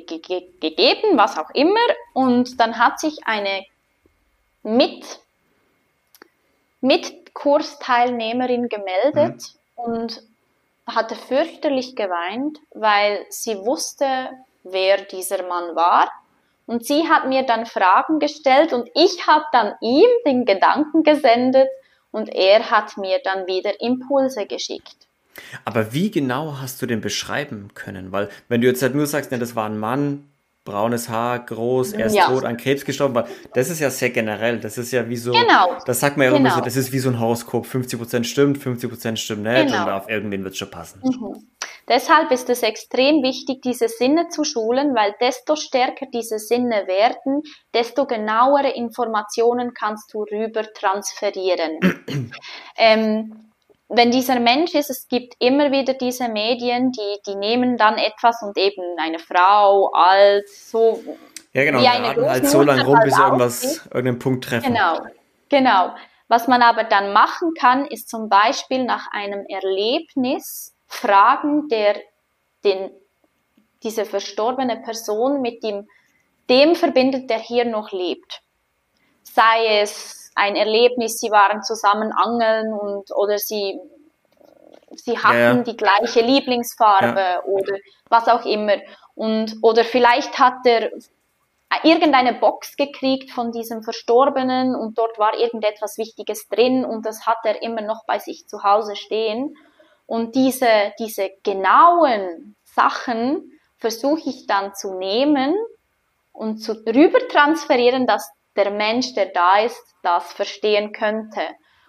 gegeben, was auch immer. Und dann hat sich eine mit, mit Kursteilnehmerin gemeldet mhm. und hatte fürchterlich geweint, weil sie wusste, wer dieser Mann war. Und sie hat mir dann Fragen gestellt und ich habe dann ihm den Gedanken gesendet und er hat mir dann wieder Impulse geschickt. Aber wie genau hast du den beschreiben können? Weil, wenn du jetzt halt nur sagst, ne, das war ein Mann, braunes Haar, groß, er ist ja. tot, an Krebs gestorben, weil das ist ja sehr generell. Das ist ja wie so, genau. das sagt man ja genau. immer so, das ist wie so ein Horoskop. 50% stimmt, 50% stimmt nicht genau. und auf irgendwen wird es schon passen. Mhm. Deshalb ist es extrem wichtig, diese Sinne zu schulen, weil desto stärker diese Sinne werden, desto genauere Informationen kannst du rüber transferieren. ähm, wenn dieser Mensch ist, es gibt immer wieder diese Medien, die, die nehmen dann etwas und eben eine Frau, alt, so. Ja, genau, wie eine halt so lange rum, bis halt irgendwas, irgendeinen Punkt treffen. Genau, Genau. Was man aber dann machen kann, ist zum Beispiel nach einem Erlebnis fragen, der den, diese verstorbene Person mit dem, dem verbindet, der hier noch lebt. Sei es ein Erlebnis, sie waren zusammen angeln und, oder sie, sie hatten ja, ja. die gleiche Lieblingsfarbe ja. oder was auch immer. Und, oder vielleicht hat er irgendeine Box gekriegt von diesem Verstorbenen und dort war irgendetwas Wichtiges drin und das hat er immer noch bei sich zu Hause stehen. Und diese, diese genauen Sachen versuche ich dann zu nehmen und zu rüber transferieren, dass der Mensch, der da ist, das verstehen könnte.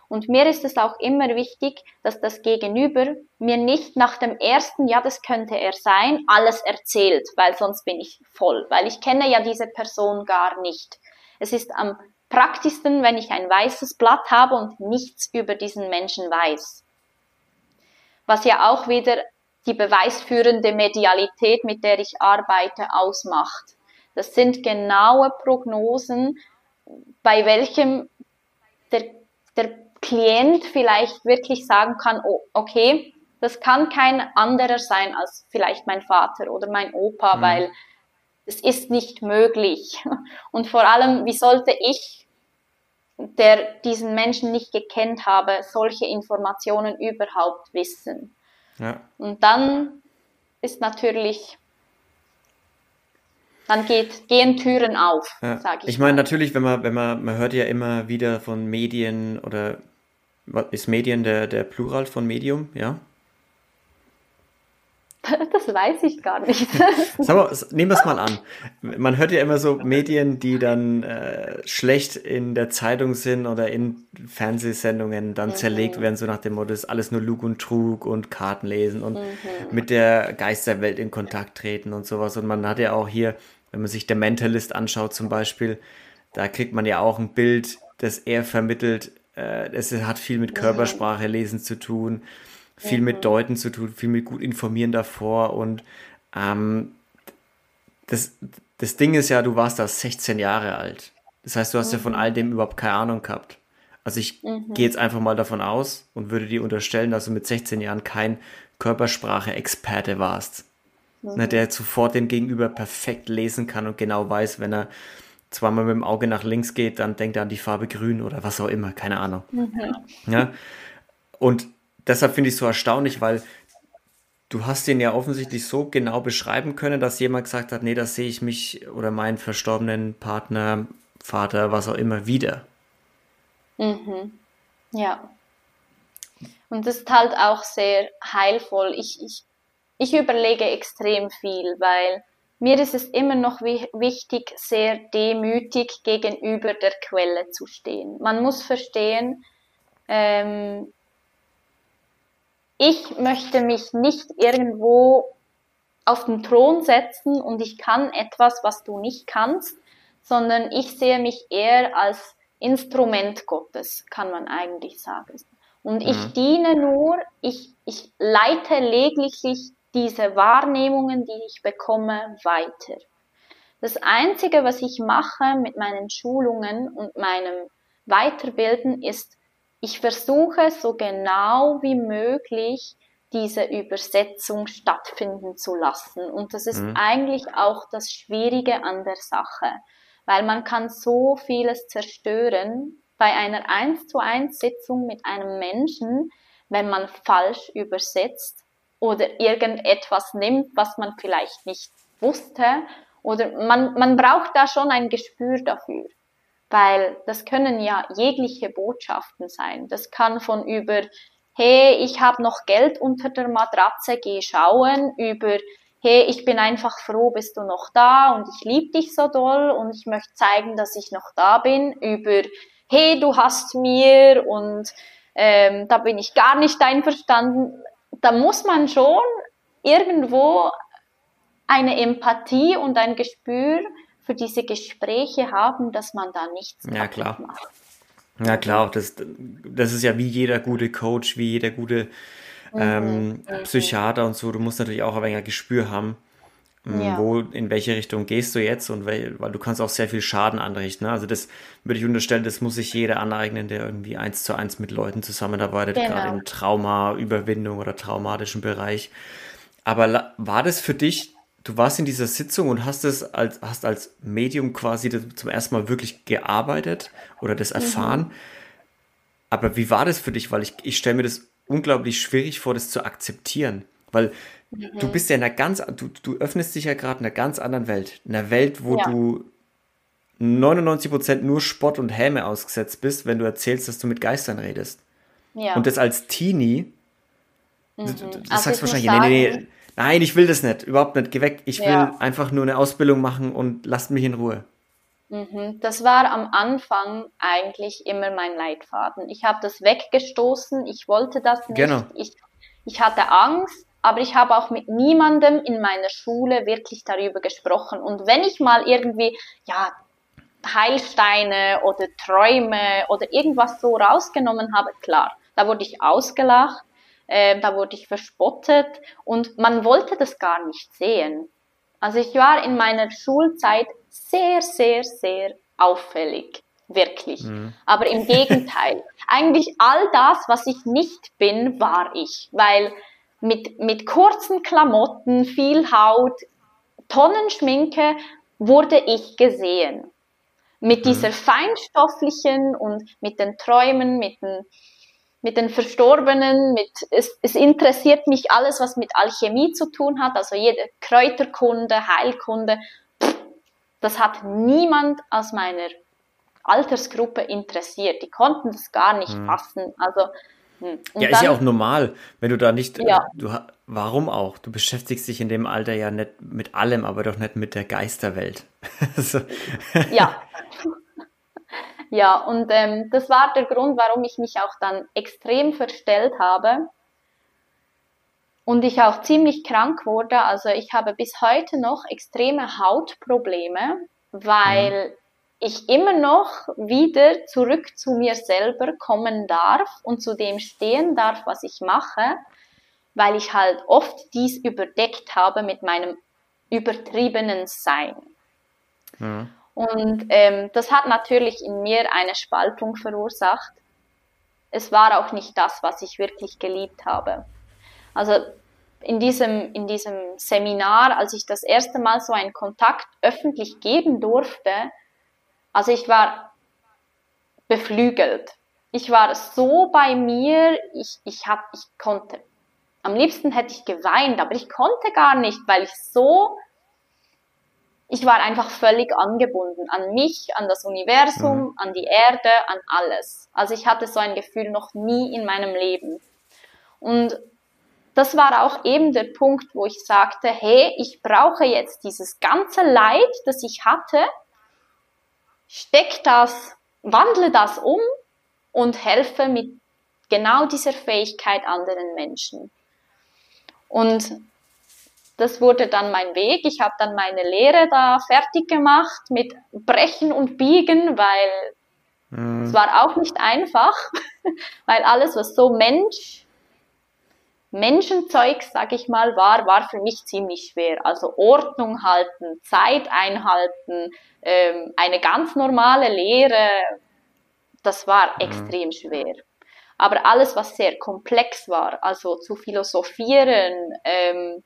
Und mir ist es auch immer wichtig, dass das Gegenüber mir nicht nach dem ersten, ja, das könnte er sein, alles erzählt, weil sonst bin ich voll, weil ich kenne ja diese Person gar nicht. Es ist am praktischsten, wenn ich ein weißes Blatt habe und nichts über diesen Menschen weiß. Was ja auch wieder die beweisführende Medialität, mit der ich arbeite, ausmacht. Das sind genaue Prognosen, bei welchem der, der Klient vielleicht wirklich sagen kann, oh, okay, das kann kein anderer sein als vielleicht mein Vater oder mein Opa, mhm. weil es ist nicht möglich. Und vor allem, wie sollte ich, der diesen Menschen nicht gekannt habe, solche Informationen überhaupt wissen? Ja. Und dann ist natürlich dann geht, gehen Türen auf, ja. sage ich. Ich meine, natürlich, wenn man, wenn man, man hört ja immer wieder von Medien oder ist Medien der, der Plural von Medium, ja? Das weiß ich gar nicht. Sag mal, nehmen wir es mal an. Man hört ja immer so Medien, die dann äh, schlecht in der Zeitung sind oder in Fernsehsendungen dann mhm. zerlegt werden, so nach dem Motto, das ist alles nur Lug und Trug und Karten lesen und mhm. mit der Geisterwelt in Kontakt treten und sowas. Und man hat ja auch hier, wenn man sich der Mentalist anschaut zum Beispiel, da kriegt man ja auch ein Bild, das er vermittelt, äh, es hat viel mit Körpersprache lesen zu tun, viel mit Deuten zu tun, viel mit gut informieren davor und ähm, das, das Ding ist ja, du warst da 16 Jahre alt. Das heißt, du hast ja von mhm. all dem überhaupt keine Ahnung gehabt. Also ich mhm. gehe jetzt einfach mal davon aus und würde dir unterstellen, dass du mit 16 Jahren kein Körpersprache-Experte warst. Mhm. Ne, der sofort den Gegenüber perfekt lesen kann und genau weiß, wenn er zweimal mit dem Auge nach links geht, dann denkt er an die Farbe grün oder was auch immer, keine Ahnung. Mhm. Ja? Und deshalb finde ich es so erstaunlich, weil du hast den ja offensichtlich so genau beschreiben können, dass jemand gesagt hat, nee, das sehe ich mich oder meinen verstorbenen Partner, Vater, was auch immer wieder. Mhm. Ja. Und das ist halt auch sehr heilvoll. Ich, ich, ich überlege extrem viel, weil mir ist es immer noch wichtig, sehr demütig gegenüber der Quelle zu stehen. Man muss verstehen, ähm, ich möchte mich nicht irgendwo auf den Thron setzen und ich kann etwas, was du nicht kannst, sondern ich sehe mich eher als Instrument Gottes, kann man eigentlich sagen. Und ich mhm. diene nur, ich, ich leite lediglich diese Wahrnehmungen, die ich bekomme, weiter. Das Einzige, was ich mache mit meinen Schulungen und meinem Weiterbilden, ist, ich versuche so genau wie möglich diese Übersetzung stattfinden zu lassen. Und das ist mhm. eigentlich auch das Schwierige an der Sache, weil man kann so vieles zerstören bei einer 1 zu 1 Sitzung mit einem Menschen, wenn man falsch übersetzt oder irgendetwas nimmt, was man vielleicht nicht wusste. Oder man, man braucht da schon ein Gespür dafür, weil das können ja jegliche Botschaften sein. Das kann von über, hey, ich habe noch Geld unter der Matratze, geh schauen, über, hey, ich bin einfach froh, bist du noch da und ich liebe dich so doll und ich möchte zeigen, dass ich noch da bin, über, hey, du hast mir und ähm, da bin ich gar nicht einverstanden da muss man schon irgendwo eine Empathie und ein Gespür für diese Gespräche haben, dass man da nichts ja, klar. macht. Ja klar, das, das ist ja wie jeder gute Coach, wie jeder gute mhm, ähm, mhm. Psychiater und so. Du musst natürlich auch ein wenig Gespür haben. Ja. Wo, in welche Richtung gehst du jetzt und weil, weil du kannst auch sehr viel Schaden anrichten. Ne? Also das würde ich unterstellen, das muss sich jeder aneignen, der irgendwie eins zu eins mit Leuten zusammenarbeitet, genau. gerade im Trauma, Überwindung oder traumatischen Bereich. Aber war das für dich, du warst in dieser Sitzung und hast es als, hast als Medium quasi zum ersten Mal wirklich gearbeitet oder das erfahren. Mhm. Aber wie war das für dich? Weil ich, ich stelle mir das unglaublich schwierig vor, das zu akzeptieren. Weil mhm. du bist ja in einer ganz, du, du öffnest dich ja gerade in einer ganz anderen Welt. In einer Welt, wo ja. du 99% nur Spott und Häme ausgesetzt bist, wenn du erzählst, dass du mit Geistern redest. Ja. Und das als Teenie, mhm. du, du, du also sagst wahrscheinlich, nee, nee, nee, nein, ich will das nicht, überhaupt nicht, geh weg. Ich will ja. einfach nur eine Ausbildung machen und lasst mich in Ruhe. Mhm. Das war am Anfang eigentlich immer mein Leitfaden. Ich habe das weggestoßen, ich wollte das nicht. Genau. Ich, ich hatte Angst, aber ich habe auch mit niemandem in meiner Schule wirklich darüber gesprochen. Und wenn ich mal irgendwie, ja, Heilsteine oder Träume oder irgendwas so rausgenommen habe, klar, da wurde ich ausgelacht, äh, da wurde ich verspottet und man wollte das gar nicht sehen. Also ich war in meiner Schulzeit sehr, sehr, sehr auffällig. Wirklich. Mhm. Aber im Gegenteil. Eigentlich all das, was ich nicht bin, war ich. Weil mit, mit kurzen Klamotten, viel Haut, Tonnen Schminke wurde ich gesehen. Mit mhm. dieser feinstofflichen und mit den Träumen, mit den, mit den Verstorbenen, mit, es, es interessiert mich alles, was mit Alchemie zu tun hat, also jede Kräuterkunde, Heilkunde, das hat niemand aus meiner Altersgruppe interessiert. Die konnten das gar nicht hm. fassen. Also hm. ja, dann, ist ja auch normal, wenn du da nicht, ja. du, warum auch? Du beschäftigst dich in dem Alter ja nicht mit allem, aber doch nicht mit der Geisterwelt. so. Ja. Ja, und ähm, das war der Grund, warum ich mich auch dann extrem verstellt habe und ich auch ziemlich krank wurde. Also ich habe bis heute noch extreme Hautprobleme, weil mhm ich immer noch wieder zurück zu mir selber kommen darf und zu dem stehen darf, was ich mache, weil ich halt oft dies überdeckt habe mit meinem übertriebenen Sein. Mhm. Und ähm, das hat natürlich in mir eine Spaltung verursacht. Es war auch nicht das, was ich wirklich geliebt habe. Also in diesem, in diesem Seminar, als ich das erste Mal so einen Kontakt öffentlich geben durfte, also ich war beflügelt. Ich war so bei mir, ich, ich, hab, ich konnte. Am liebsten hätte ich geweint, aber ich konnte gar nicht, weil ich so, ich war einfach völlig angebunden an mich, an das Universum, mhm. an die Erde, an alles. Also ich hatte so ein Gefühl noch nie in meinem Leben. Und das war auch eben der Punkt, wo ich sagte, hey, ich brauche jetzt dieses ganze Leid, das ich hatte, steck das, wandle das um und helfe mit genau dieser Fähigkeit anderen Menschen. Und das wurde dann mein Weg. Ich habe dann meine Lehre da fertig gemacht mit Brechen und Biegen, weil mhm. es war auch nicht einfach, weil alles, was so Mensch, Menschenzeug, sag ich mal, war, war für mich ziemlich schwer. Also Ordnung halten, Zeit einhalten, ähm, eine ganz normale Lehre, das war mhm. extrem schwer. Aber alles, was sehr komplex war, also zu philosophieren, ähm,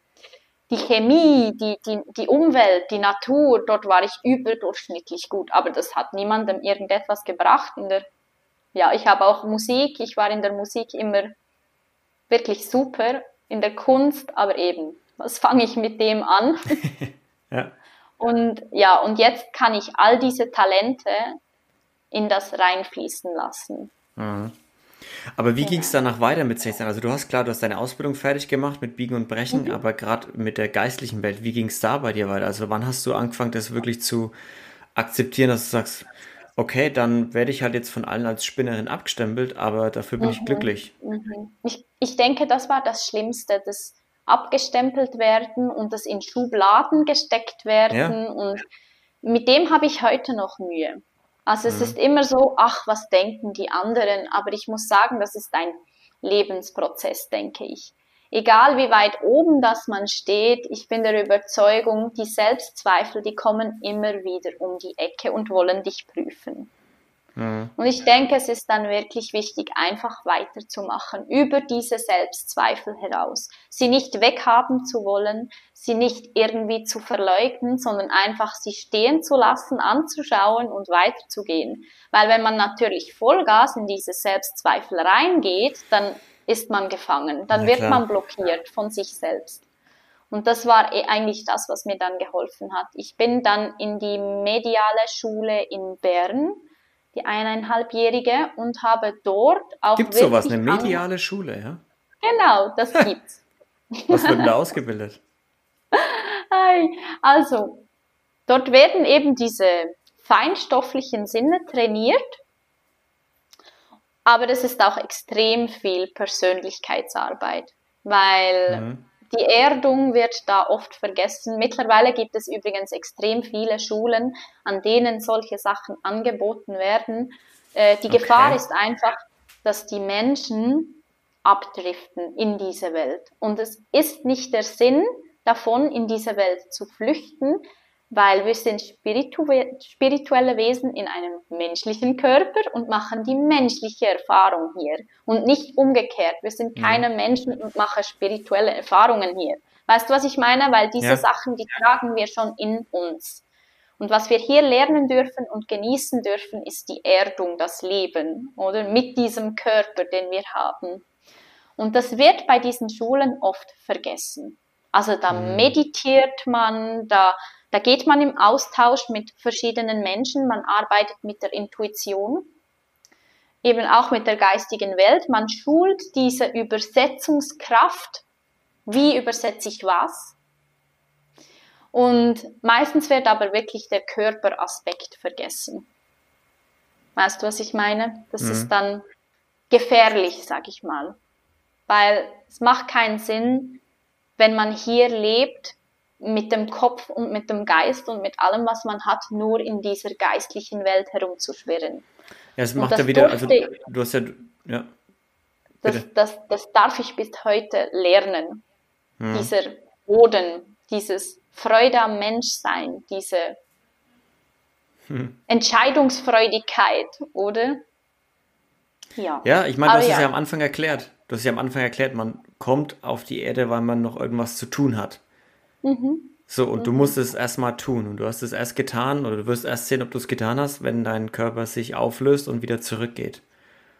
die Chemie, die, die, die Umwelt, die Natur, dort war ich überdurchschnittlich gut. Aber das hat niemandem irgendetwas gebracht. In der, ja, ich habe auch Musik, ich war in der Musik immer wirklich super, in der Kunst, aber eben, was fange ich mit dem an? ja. Und ja, und jetzt kann ich all diese Talente in das reinfließen lassen. Mhm. Aber wie ja. ging es danach weiter mit 16? Also du hast klar, du hast deine Ausbildung fertig gemacht mit Biegen und Brechen, mhm. aber gerade mit der geistlichen Welt, wie ging es da bei dir weiter? Also wann hast du angefangen, das wirklich zu akzeptieren, dass du sagst, okay, dann werde ich halt jetzt von allen als Spinnerin abgestempelt, aber dafür bin mhm. ich glücklich. Mhm. Ich, ich denke, das war das Schlimmste, das abgestempelt werden und das in Schubladen gesteckt werden. Ja. Und mit dem habe ich heute noch Mühe. Also es mhm. ist immer so, ach, was denken die anderen? Aber ich muss sagen, das ist ein Lebensprozess, denke ich. Egal wie weit oben das man steht, ich bin der Überzeugung, die Selbstzweifel, die kommen immer wieder um die Ecke und wollen dich prüfen. Mhm. Und ich denke, es ist dann wirklich wichtig, einfach weiterzumachen, über diese Selbstzweifel heraus. Sie nicht weghaben zu wollen, sie nicht irgendwie zu verleugnen, sondern einfach sie stehen zu lassen, anzuschauen und weiterzugehen. Weil wenn man natürlich Vollgas in diese Selbstzweifel reingeht, dann ist man gefangen, dann wird man blockiert von sich selbst. Und das war eh eigentlich das, was mir dann geholfen hat. Ich bin dann in die mediale Schule in Bern die eineinhalbjährige, und habe dort auch. Gibt es sowas, eine mediale Schule, ja? Genau, das gibt's. Was wird da ausgebildet? Also, dort werden eben diese feinstofflichen Sinne trainiert, aber es ist auch extrem viel Persönlichkeitsarbeit, weil mhm. Die Erdung wird da oft vergessen. Mittlerweile gibt es übrigens extrem viele Schulen, an denen solche Sachen angeboten werden. Äh, die okay. Gefahr ist einfach, dass die Menschen abdriften in diese Welt. Und es ist nicht der Sinn davon, in diese Welt zu flüchten, weil wir sind spiritu spirituelle Wesen in einem menschlichen Körper und machen die menschliche Erfahrung hier und nicht umgekehrt. Wir sind mhm. keine Menschen und machen spirituelle Erfahrungen hier. Weißt du, was ich meine? Weil diese ja. Sachen, die tragen wir schon in uns. Und was wir hier lernen dürfen und genießen dürfen, ist die Erdung, das Leben, oder? Mit diesem Körper, den wir haben. Und das wird bei diesen Schulen oft vergessen. Also da mhm. meditiert man, da da geht man im Austausch mit verschiedenen Menschen, man arbeitet mit der Intuition, eben auch mit der geistigen Welt. Man schult diese Übersetzungskraft. Wie übersetze ich was? Und meistens wird aber wirklich der Körperaspekt vergessen. Weißt du, was ich meine? Das mhm. ist dann gefährlich, sag ich mal. Weil es macht keinen Sinn, wenn man hier lebt, mit dem Kopf und mit dem Geist und mit allem, was man hat, nur in dieser geistlichen Welt herumzuschwirren. Ja, es macht ja wieder, also du hast ja, ja. Das, das, das darf ich bis heute lernen. Hm. Dieser Boden, dieses Freude am Menschsein, diese hm. Entscheidungsfreudigkeit, oder? Ja. Ja, ich meine, du hast es ja. ja am Anfang erklärt. Du hast ja am Anfang erklärt, man kommt auf die Erde, weil man noch irgendwas zu tun hat. Mhm. So, und mhm. du musst es erstmal tun. Und du hast es erst getan oder du wirst erst sehen, ob du es getan hast, wenn dein Körper sich auflöst und wieder zurückgeht.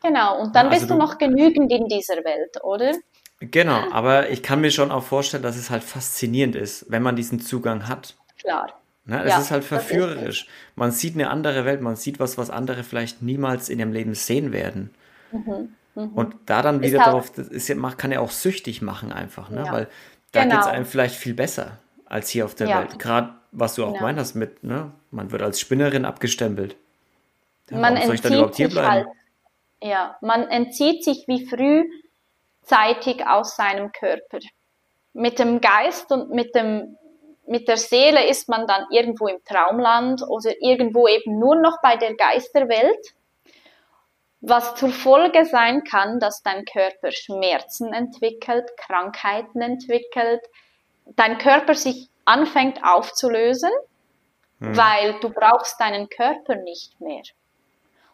Genau, und dann also bist du, du noch genügend in dieser Welt, oder? Genau, aber ich kann mir schon auch vorstellen, dass es halt faszinierend ist, wenn man diesen Zugang hat. Klar. Na, es ja, ist halt verführerisch. Ist man sieht eine andere Welt, man sieht was, was andere vielleicht niemals in ihrem Leben sehen werden. Mhm, mh. Und da dann wieder darauf, das ist, kann ja auch süchtig machen einfach, ne? Ja. weil da genau. geht es einem vielleicht viel besser als hier auf der ja. Welt. Gerade was du auch genau. meinst mit, ne? man wird als Spinnerin abgestempelt. Ja, man soll ich dann überhaupt hier bleiben? Halt, ja, man entzieht sich wie frühzeitig aus seinem Körper. Mit dem Geist und mit dem mit der Seele ist man dann irgendwo im Traumland oder irgendwo eben nur noch bei der Geisterwelt was zur Folge sein kann, dass dein Körper Schmerzen entwickelt, Krankheiten entwickelt, dein Körper sich anfängt aufzulösen, hm. weil du brauchst deinen Körper nicht mehr.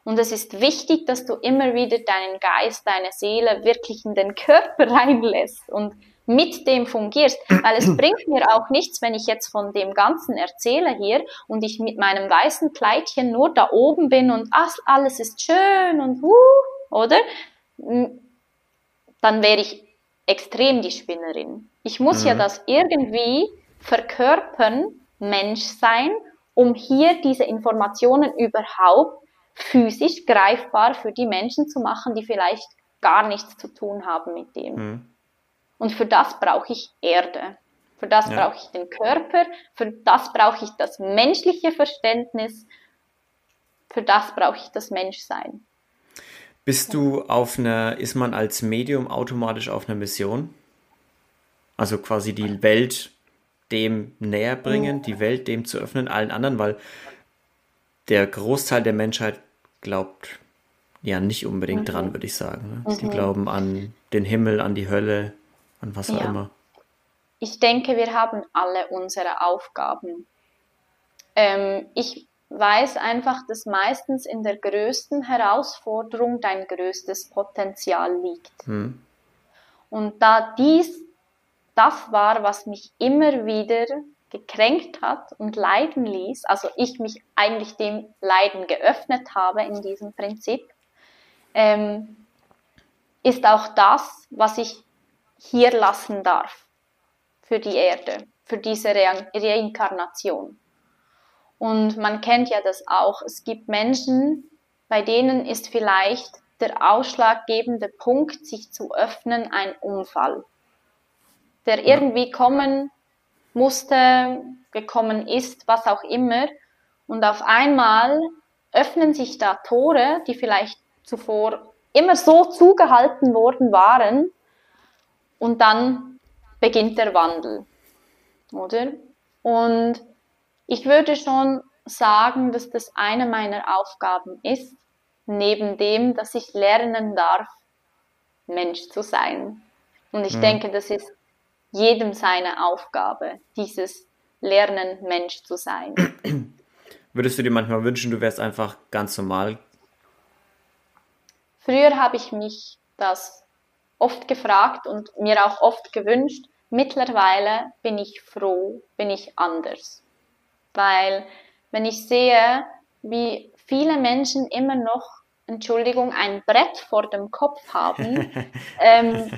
Und es ist wichtig, dass du immer wieder deinen Geist, deine Seele wirklich in den Körper reinlässt und mit dem fungierst, weil es bringt mir auch nichts, wenn ich jetzt von dem Ganzen erzähle hier und ich mit meinem weißen Kleidchen nur da oben bin und ach, alles ist schön und uh, oder? Dann wäre ich extrem die Spinnerin. Ich muss mhm. ja das irgendwie verkörpern, Mensch sein, um hier diese Informationen überhaupt physisch greifbar für die Menschen zu machen, die vielleicht gar nichts zu tun haben mit dem. Mhm. Und für das brauche ich Erde. Für das ja. brauche ich den Körper. Für das brauche ich das menschliche Verständnis. Für das brauche ich das Menschsein. Bist du auf einer, ist man als Medium automatisch auf einer Mission? Also quasi die Welt dem näher bringen, die Welt dem zu öffnen, allen anderen, weil der Großteil der Menschheit glaubt ja nicht unbedingt mhm. dran, würde ich sagen. Ne? Die mhm. glauben an den Himmel, an die Hölle, und was auch ja. immer. Ich denke, wir haben alle unsere Aufgaben. Ähm, ich weiß einfach, dass meistens in der größten Herausforderung dein größtes Potenzial liegt. Hm. Und da dies das war, was mich immer wieder gekränkt hat und leiden ließ, also ich mich eigentlich dem Leiden geöffnet habe in diesem Prinzip, ähm, ist auch das, was ich hier lassen darf für die Erde, für diese Re Reinkarnation. Und man kennt ja das auch. Es gibt Menschen, bei denen ist vielleicht der ausschlaggebende Punkt, sich zu öffnen, ein Unfall, der irgendwie kommen musste, gekommen ist, was auch immer. Und auf einmal öffnen sich da Tore, die vielleicht zuvor immer so zugehalten worden waren. Und dann beginnt der Wandel, oder? Und ich würde schon sagen, dass das eine meiner Aufgaben ist, neben dem, dass ich lernen darf, Mensch zu sein. Und ich mhm. denke, das ist jedem seine Aufgabe, dieses Lernen, Mensch zu sein. Würdest du dir manchmal wünschen, du wärst einfach ganz normal? Früher habe ich mich das oft gefragt und mir auch oft gewünscht. Mittlerweile bin ich froh, bin ich anders. Weil wenn ich sehe, wie viele Menschen immer noch, Entschuldigung, ein Brett vor dem Kopf haben, ähm,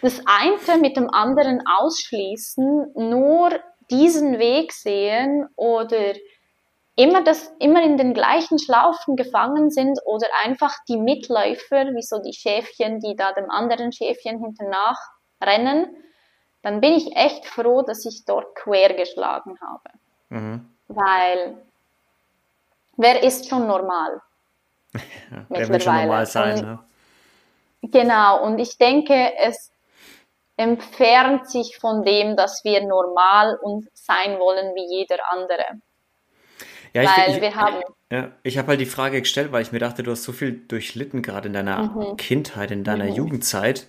das eine mit dem anderen ausschließen, nur diesen Weg sehen oder immer, das, immer in den gleichen Schlaufen gefangen sind oder einfach die Mitläufer, wie so die Schäfchen, die da dem anderen Schäfchen hinternach rennen, dann bin ich echt froh, dass ich dort quer geschlagen habe. Mhm. Weil wer ist schon normal? Wer will schon normal sein? Und, ne? Genau, und ich denke, es entfernt sich von dem, dass wir normal und sein wollen wie jeder andere. Ja, ich, weil ich, wir haben. Ja, ich habe halt die Frage gestellt, weil ich mir dachte, du hast so viel durchlitten, gerade in deiner mhm. Kindheit, in deiner mhm. Jugendzeit.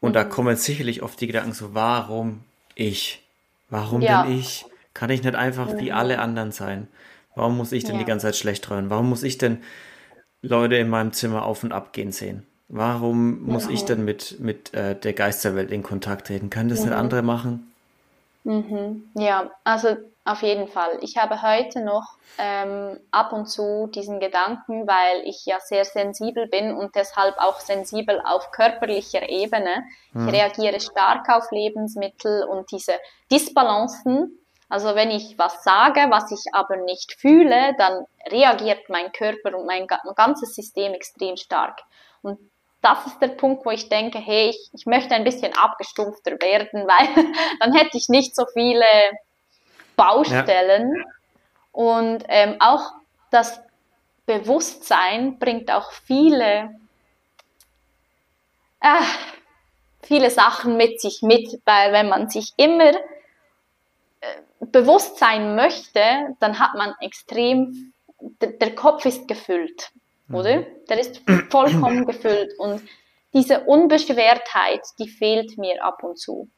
Und mhm. da kommen sicherlich oft die Gedanken so, warum ich? Warum ja. bin ich? Kann ich nicht einfach wie mhm. alle anderen sein? Warum muss ich denn ja. die ganze Zeit schlecht träumen? Warum muss ich denn Leute in meinem Zimmer auf und ab gehen sehen? Warum muss ich denn mit, mit äh, der Geisterwelt in Kontakt treten? Können das mhm. nicht andere machen? Mhm. Ja, also auf jeden Fall. Ich habe heute noch ähm, ab und zu diesen Gedanken, weil ich ja sehr sensibel bin und deshalb auch sensibel auf körperlicher Ebene. Mhm. Ich reagiere stark auf Lebensmittel und diese Disbalancen. Also wenn ich was sage, was ich aber nicht fühle, dann reagiert mein Körper und mein ganzes System extrem stark. Und das ist der Punkt, wo ich denke, hey, ich, ich möchte ein bisschen abgestumpfter werden, weil dann hätte ich nicht so viele Baustellen. Ja. Und ähm, auch das Bewusstsein bringt auch viele, äh, viele Sachen mit sich mit, weil wenn man sich immer äh, bewusst sein möchte, dann hat man extrem, der, Kopf ist gefüllt oder? Mhm. Der ist vollkommen gefüllt und diese Unbeschwertheit, die fehlt mir ab und zu.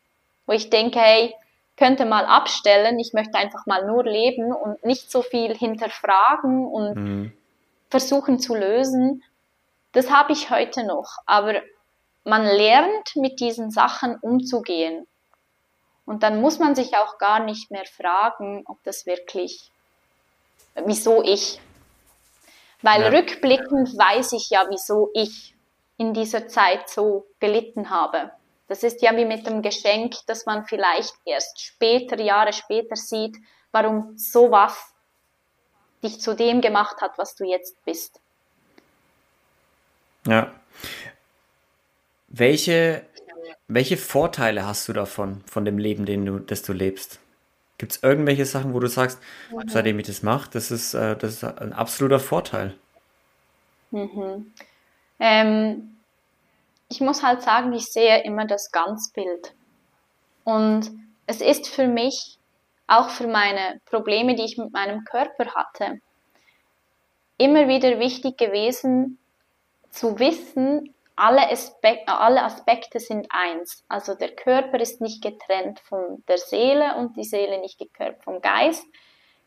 Wo ich denke, hey, könnte mal abstellen, ich möchte einfach mal nur leben und nicht so viel hinterfragen und mhm. versuchen zu lösen. Das habe ich heute noch, aber man lernt mit diesen Sachen umzugehen. Und dann muss man sich auch gar nicht mehr fragen, ob das wirklich, wieso ich, weil ja. rückblickend weiß ich ja, wieso ich in dieser Zeit so gelitten habe. Das ist ja wie mit dem Geschenk, dass man vielleicht erst später, Jahre später sieht, warum sowas dich zu dem gemacht hat, was du jetzt bist. Ja. Welche, welche Vorteile hast du davon, von dem Leben, den du, das du lebst? Gibt es irgendwelche Sachen, wo du sagst, mhm. seitdem ich das mache, das ist, äh, das ist ein absoluter Vorteil? Mhm. Ähm, ich muss halt sagen, ich sehe immer das Ganzbild. Und es ist für mich, auch für meine Probleme, die ich mit meinem Körper hatte, immer wieder wichtig gewesen zu wissen, alle, Aspekte, alle Aspekte sind eins. Also der Körper ist nicht getrennt von der Seele und die Seele nicht vom Geist,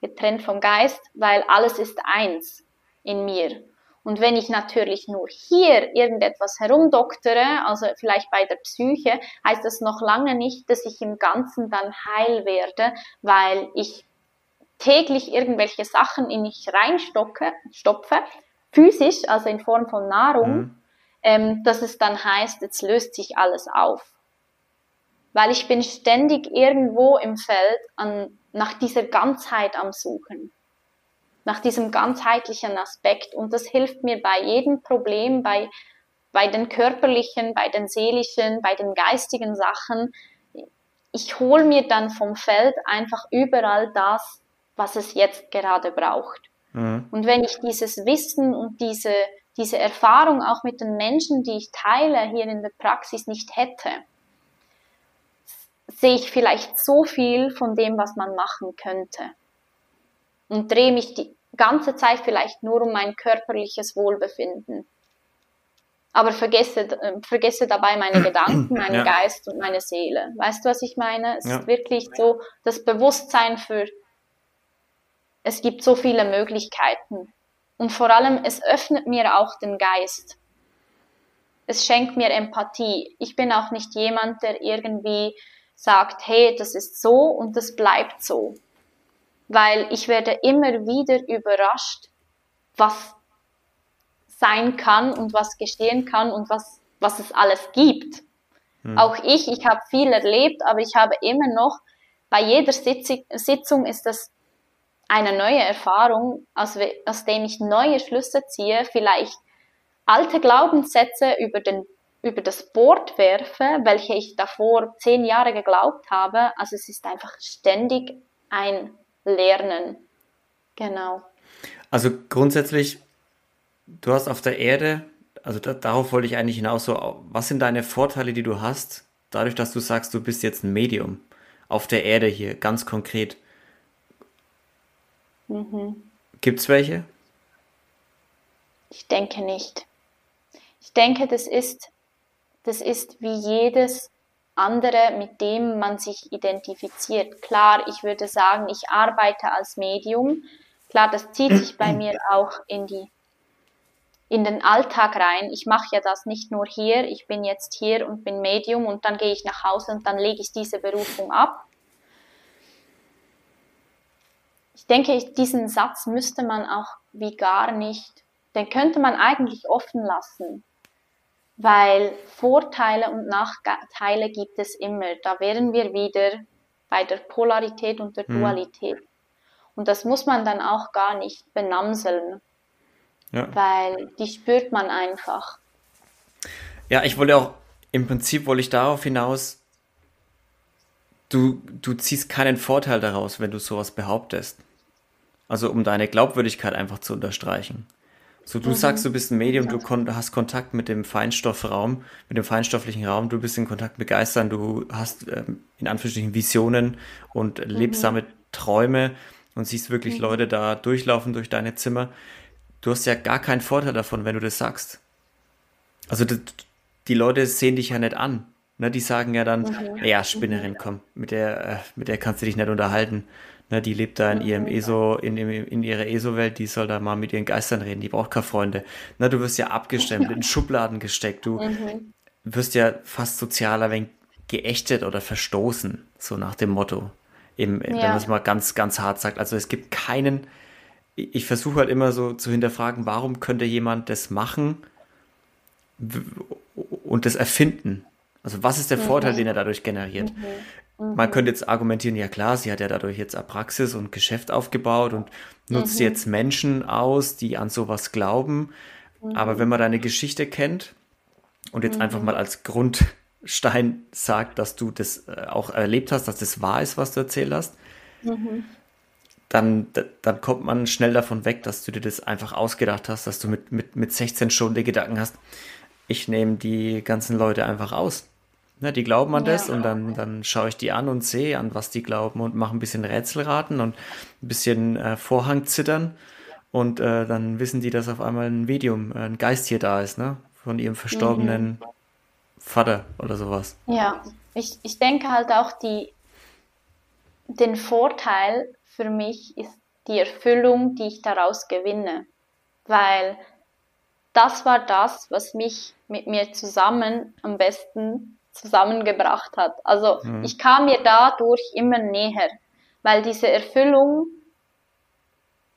getrennt vom Geist, weil alles ist eins in mir. Und wenn ich natürlich nur hier irgendetwas herumdoktere, also vielleicht bei der Psyche, heißt das noch lange nicht, dass ich im Ganzen dann heil werde, weil ich täglich irgendwelche Sachen in mich reinstopfe, stopfe, physisch, also in Form von Nahrung, mhm. ähm, dass es dann heißt, jetzt löst sich alles auf. Weil ich bin ständig irgendwo im Feld an, nach dieser Ganzheit am Suchen nach diesem ganzheitlichen Aspekt. Und das hilft mir bei jedem Problem, bei, bei den körperlichen, bei den seelischen, bei den geistigen Sachen. Ich hole mir dann vom Feld einfach überall das, was es jetzt gerade braucht. Mhm. Und wenn ich dieses Wissen und diese, diese Erfahrung auch mit den Menschen, die ich teile, hier in der Praxis nicht hätte, sehe ich vielleicht so viel von dem, was man machen könnte und drehe mich die ganze Zeit vielleicht nur um mein körperliches Wohlbefinden. Aber vergesse, äh, vergesse dabei meine Gedanken, meinen ja. Geist und meine Seele. Weißt du, was ich meine? Es ja. ist wirklich so das Bewusstsein für, es gibt so viele Möglichkeiten. Und vor allem, es öffnet mir auch den Geist. Es schenkt mir Empathie. Ich bin auch nicht jemand, der irgendwie sagt, hey, das ist so und das bleibt so weil ich werde immer wieder überrascht, was sein kann und was geschehen kann und was, was es alles gibt. Hm. Auch ich, ich habe viel erlebt, aber ich habe immer noch, bei jeder Sitzung ist das eine neue Erfahrung, aus, aus dem ich neue Schlüsse ziehe, vielleicht alte Glaubenssätze über, den, über das Board werfe, welche ich davor zehn Jahre geglaubt habe. Also es ist einfach ständig ein lernen. Genau. Also grundsätzlich, du hast auf der Erde, also da, darauf wollte ich eigentlich hinaus, so, was sind deine Vorteile, die du hast, dadurch, dass du sagst, du bist jetzt ein Medium auf der Erde hier, ganz konkret? Mhm. Gibt es welche? Ich denke nicht. Ich denke, das ist, das ist wie jedes andere, mit dem man sich identifiziert. Klar, ich würde sagen, ich arbeite als Medium. Klar, das zieht sich bei mir auch in die in den Alltag rein. Ich mache ja das nicht nur hier, ich bin jetzt hier und bin Medium und dann gehe ich nach Hause und dann lege ich diese Berufung ab. Ich denke, diesen Satz müsste man auch wie gar nicht, den könnte man eigentlich offen lassen weil Vorteile und Nachteile gibt es immer. Da wären wir wieder bei der Polarität und der mhm. Dualität. Und das muss man dann auch gar nicht benamseln, ja. weil die spürt man einfach. Ja, ich wollte auch, im Prinzip wollte ich darauf hinaus, du, du ziehst keinen Vorteil daraus, wenn du sowas behauptest. Also um deine Glaubwürdigkeit einfach zu unterstreichen. So, du mhm. sagst, du bist ein Medium, du kon hast Kontakt mit dem Feinstoffraum, mit dem feinstofflichen Raum, du bist in Kontakt mit Geistern, du hast ähm, in Anführungsstrichen Visionen und mhm. Träume und siehst wirklich mhm. Leute da durchlaufen durch deine Zimmer. Du hast ja gar keinen Vorteil davon, wenn du das sagst. Also die, die Leute sehen dich ja nicht an. Ne, die sagen ja dann, mhm. ja, Spinnerin, komm, mit der, äh, mit der kannst du dich nicht unterhalten. Ne, die lebt da in ihrem ESO, in, in ihrer ESO-Welt, die soll da mal mit ihren Geistern reden, die braucht keine Freunde. Ne, du wirst ja abgestemmt, in Schubladen gesteckt, du mhm. wirst ja fast sozialer wenn geächtet oder verstoßen, so nach dem Motto. Im, ja. Wenn man es mal ganz, ganz hart sagt. Also es gibt keinen, ich versuche halt immer so zu hinterfragen, warum könnte jemand das machen und das erfinden? Also was ist der mhm. Vorteil, den er dadurch generiert? Mhm. Man könnte jetzt argumentieren, ja klar, sie hat ja dadurch jetzt eine Praxis und Geschäft aufgebaut und nutzt mhm. jetzt Menschen aus, die an sowas glauben. Mhm. Aber wenn man deine Geschichte kennt und jetzt mhm. einfach mal als Grundstein sagt, dass du das äh, auch erlebt hast, dass das wahr ist, was du erzählt hast, mhm. dann, dann kommt man schnell davon weg, dass du dir das einfach ausgedacht hast, dass du mit, mit, mit 16 schon die Gedanken hast, ich nehme die ganzen Leute einfach aus. Ne, die glauben an das und dann, dann schaue ich die an und sehe an, was die glauben und mache ein bisschen Rätselraten und ein bisschen äh, Vorhang zittern und äh, dann wissen die, dass auf einmal ein Medium, äh, ein Geist hier da ist, ne? von ihrem verstorbenen mhm. Vater oder sowas. Ja, ich, ich denke halt auch die, den Vorteil für mich ist die Erfüllung, die ich daraus gewinne. Weil das war das, was mich mit mir zusammen am besten zusammengebracht hat. Also mhm. ich kam mir dadurch immer näher, weil diese Erfüllung,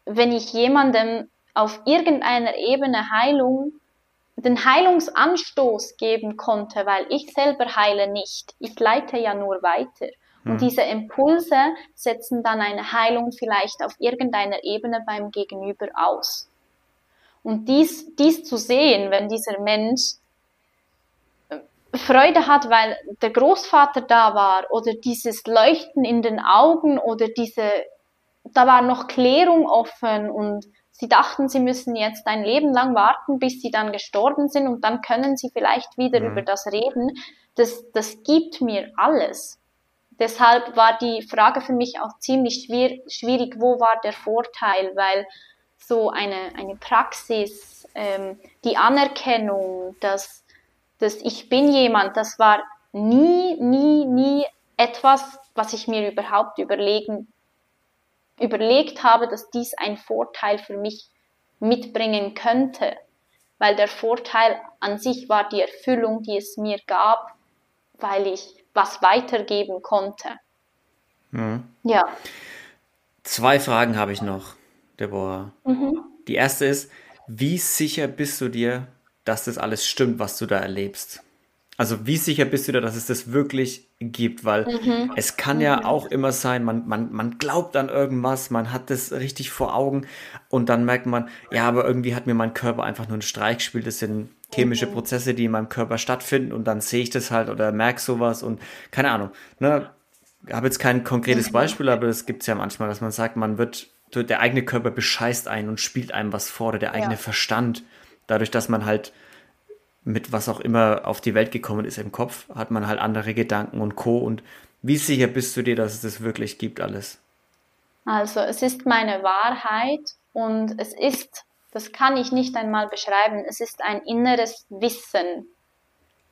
wenn ich jemandem auf irgendeiner Ebene Heilung, den Heilungsanstoß geben konnte, weil ich selber heile nicht. Ich leite ja nur weiter. Und mhm. diese Impulse setzen dann eine Heilung vielleicht auf irgendeiner Ebene beim Gegenüber aus. Und dies, dies zu sehen, wenn dieser Mensch Freude hat, weil der Großvater da war oder dieses Leuchten in den Augen oder diese, da war noch Klärung offen und sie dachten, sie müssen jetzt ein Leben lang warten, bis sie dann gestorben sind und dann können sie vielleicht wieder mhm. über das reden. Das, das gibt mir alles. Deshalb war die Frage für mich auch ziemlich schwierig, wo war der Vorteil, weil so eine, eine Praxis, ähm, die Anerkennung, dass, dass ich bin jemand, das war nie, nie, nie etwas, was ich mir überhaupt überlegen, überlegt habe, dass dies ein Vorteil für mich mitbringen könnte. Weil der Vorteil an sich war die Erfüllung, die es mir gab, weil ich was weitergeben konnte. Mhm. Ja. Zwei Fragen habe ich noch. Deborah. Mhm. Die erste ist, wie sicher bist du dir, dass das alles stimmt, was du da erlebst? Also wie sicher bist du dir, dass es das wirklich gibt? Weil mhm. es kann ja mhm. auch immer sein, man, man, man glaubt an irgendwas, man hat das richtig vor Augen und dann merkt man, ja, aber irgendwie hat mir mein Körper einfach nur einen Streich gespielt. Das sind chemische mhm. Prozesse, die in meinem Körper stattfinden und dann sehe ich das halt oder merke sowas und keine Ahnung. Ne? Ich habe jetzt kein konkretes mhm. Beispiel, aber das gibt es ja manchmal, dass man sagt, man wird der eigene Körper bescheißt einen und spielt einem was vor, oder der eigene ja. Verstand. Dadurch, dass man halt mit was auch immer auf die Welt gekommen ist im Kopf, hat man halt andere Gedanken und Co. Und wie sicher bist du dir, dass es das wirklich gibt, alles? Also, es ist meine Wahrheit und es ist, das kann ich nicht einmal beschreiben, es ist ein inneres Wissen,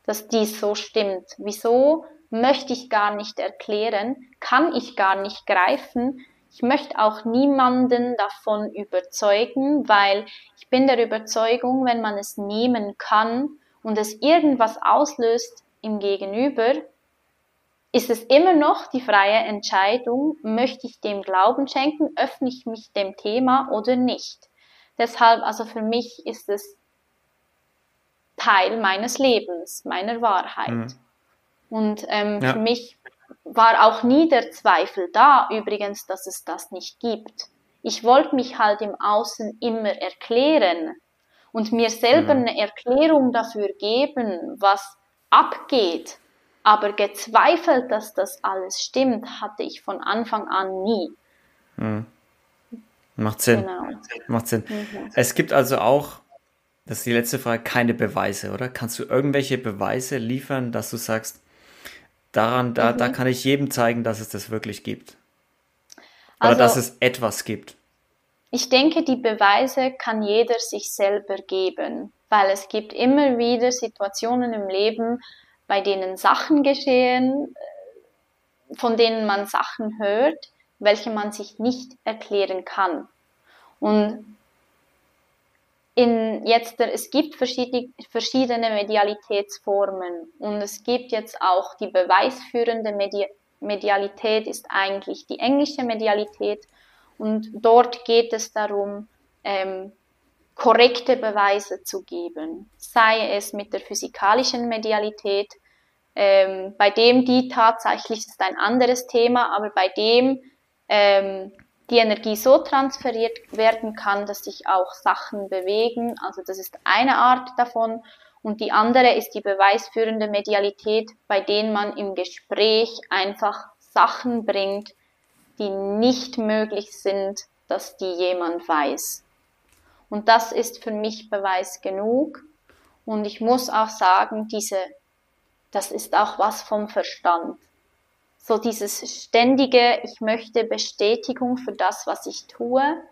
dass dies so stimmt. Wieso möchte ich gar nicht erklären, kann ich gar nicht greifen, ich möchte auch niemanden davon überzeugen, weil ich bin der Überzeugung, wenn man es nehmen kann und es irgendwas auslöst im Gegenüber, ist es immer noch die freie Entscheidung, möchte ich dem Glauben schenken, öffne ich mich dem Thema oder nicht. Deshalb, also für mich ist es Teil meines Lebens, meiner Wahrheit. Mhm. Und ähm, ja. für mich war auch nie der Zweifel da, übrigens, dass es das nicht gibt. Ich wollte mich halt im Außen immer erklären und mir selber mhm. eine Erklärung dafür geben, was abgeht. Aber gezweifelt, dass das alles stimmt, hatte ich von Anfang an nie. Mhm. Macht Sinn. Genau. Macht Sinn. Mhm. Es gibt also auch, das ist die letzte Frage, keine Beweise, oder? Kannst du irgendwelche Beweise liefern, dass du sagst, Daran, da, mhm. da kann ich jedem zeigen, dass es das wirklich gibt. Oder also, dass es etwas gibt. Ich denke, die Beweise kann jeder sich selber geben, weil es gibt immer wieder Situationen im Leben, bei denen Sachen geschehen, äh, von denen man Sachen hört, welche man sich nicht erklären kann. Und in jetzt, es gibt verschiedene, verschiedene Medialitätsformen und es gibt jetzt auch die beweisführende Medi Medialität ist eigentlich die englische Medialität und dort geht es darum, ähm, korrekte Beweise zu geben, sei es mit der physikalischen Medialität, ähm, bei dem die tatsächlich ist ein anderes Thema, aber bei dem ähm, die Energie so transferiert werden kann, dass sich auch Sachen bewegen. Also das ist eine Art davon. Und die andere ist die beweisführende Medialität, bei denen man im Gespräch einfach Sachen bringt, die nicht möglich sind, dass die jemand weiß. Und das ist für mich Beweis genug. Und ich muss auch sagen, diese, das ist auch was vom Verstand so dieses ständige, ich möchte Bestätigung für das, was ich tue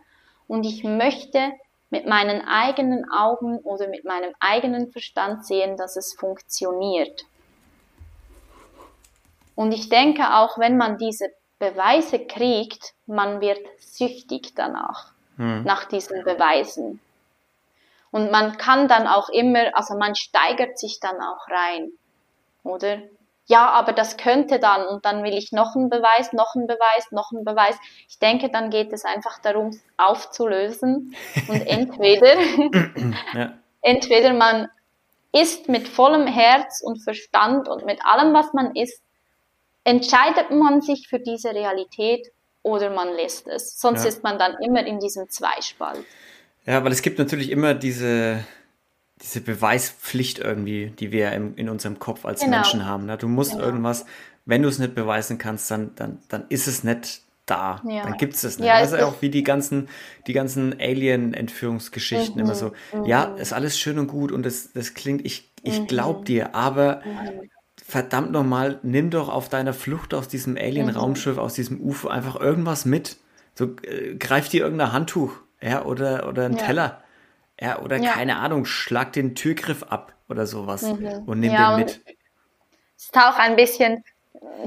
und ich möchte mit meinen eigenen Augen oder mit meinem eigenen Verstand sehen, dass es funktioniert. Und ich denke auch, wenn man diese Beweise kriegt, man wird süchtig danach, hm. nach diesen Beweisen. Und man kann dann auch immer, also man steigert sich dann auch rein, oder? Ja, aber das könnte dann und dann will ich noch einen Beweis, noch einen Beweis, noch einen Beweis. Ich denke, dann geht es einfach darum, aufzulösen und entweder, ja. entweder man ist mit vollem Herz und Verstand und mit allem, was man ist, entscheidet man sich für diese Realität oder man lässt es. Sonst ja. ist man dann immer in diesem Zweispalt. Ja, weil es gibt natürlich immer diese, diese Beweispflicht irgendwie, die wir im, in unserem Kopf als genau. Menschen haben. Ne? Du musst genau. irgendwas, wenn du es nicht beweisen kannst, dann, dann, dann ist es nicht da. Ja. Dann gibt es es nicht. Ja, also auch wie die ganzen, die ganzen Alien-Entführungsgeschichten mhm. immer so. Mhm. Ja, ist alles schön und gut und das, das klingt, ich, ich mhm. glaub dir, aber mhm verdammt nochmal, nimm doch auf deiner Flucht aus diesem Alien-Raumschiff, mhm. aus diesem UFO einfach irgendwas mit. So, äh, greif dir irgendein Handtuch, ja, oder, oder ein ja. Teller. Ja, oder ja. keine Ahnung, schlag den Türgriff ab oder sowas mhm. und nimm ja, den mit. Es ist auch ein bisschen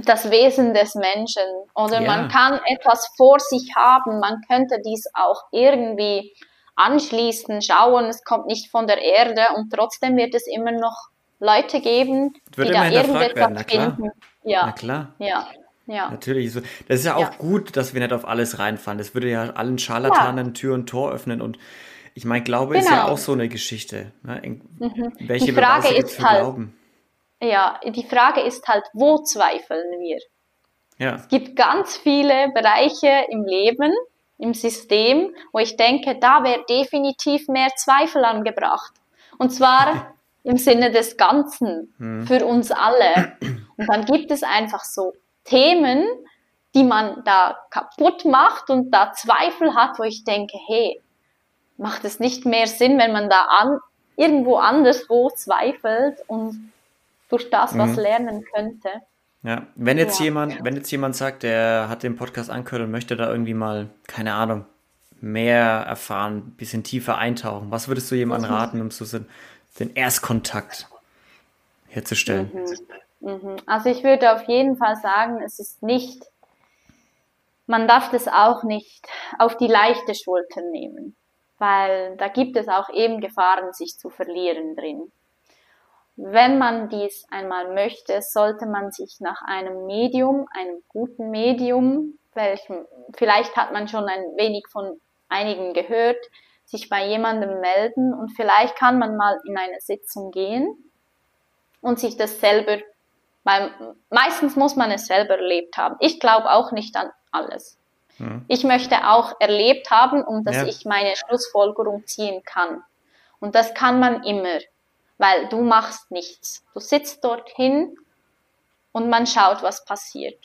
das Wesen des Menschen. Oder ja. man kann etwas vor sich haben, man könnte dies auch irgendwie anschließen, schauen, es kommt nicht von der Erde und trotzdem wird es immer noch Leute geben, die da irgendetwas finden. Ja. Na klar. Ja. Ja. Natürlich. Das ist ja auch ja. gut, dass wir nicht auf alles reinfallen. Das würde ja allen Scharlatanen ja. Tür und Tor öffnen. Und ich meine, Glaube genau. ist ja genau. auch so eine Geschichte. Ne? Mhm. Welche die Frage ist halt, glauben? Ja, die Frage ist halt, wo zweifeln wir? Ja. Es gibt ganz viele Bereiche im Leben, im System, wo ich denke, da wäre definitiv mehr Zweifel angebracht. Und zwar im Sinne des Ganzen hm. für uns alle. Und dann gibt es einfach so Themen, die man da kaputt macht und da Zweifel hat, wo ich denke, hey, macht es nicht mehr Sinn, wenn man da an, irgendwo anderswo zweifelt und durch das was mhm. lernen könnte. Ja, wenn jetzt ja. jemand, wenn jetzt jemand sagt, der hat den Podcast angehört und möchte da irgendwie mal, keine Ahnung, mehr erfahren, ein bisschen tiefer eintauchen, was würdest du jemandem raten, um so den Erstkontakt herzustellen? Mhm. Mhm. Also ich würde auf jeden Fall sagen, es ist nicht, man darf das auch nicht auf die leichte Schulter nehmen, weil da gibt es auch eben Gefahren, sich zu verlieren drin. Wenn man dies einmal möchte, sollte man sich nach einem Medium, einem guten Medium, welchem, vielleicht hat man schon ein wenig von einigen gehört, sich bei jemandem melden und vielleicht kann man mal in eine Sitzung gehen und sich das selber, weil meistens muss man es selber erlebt haben. Ich glaube auch nicht an alles. Mhm. Ich möchte auch erlebt haben, um dass ja. ich meine Schlussfolgerung ziehen kann. Und das kann man immer, weil du machst nichts. Du sitzt dorthin und man schaut, was passiert.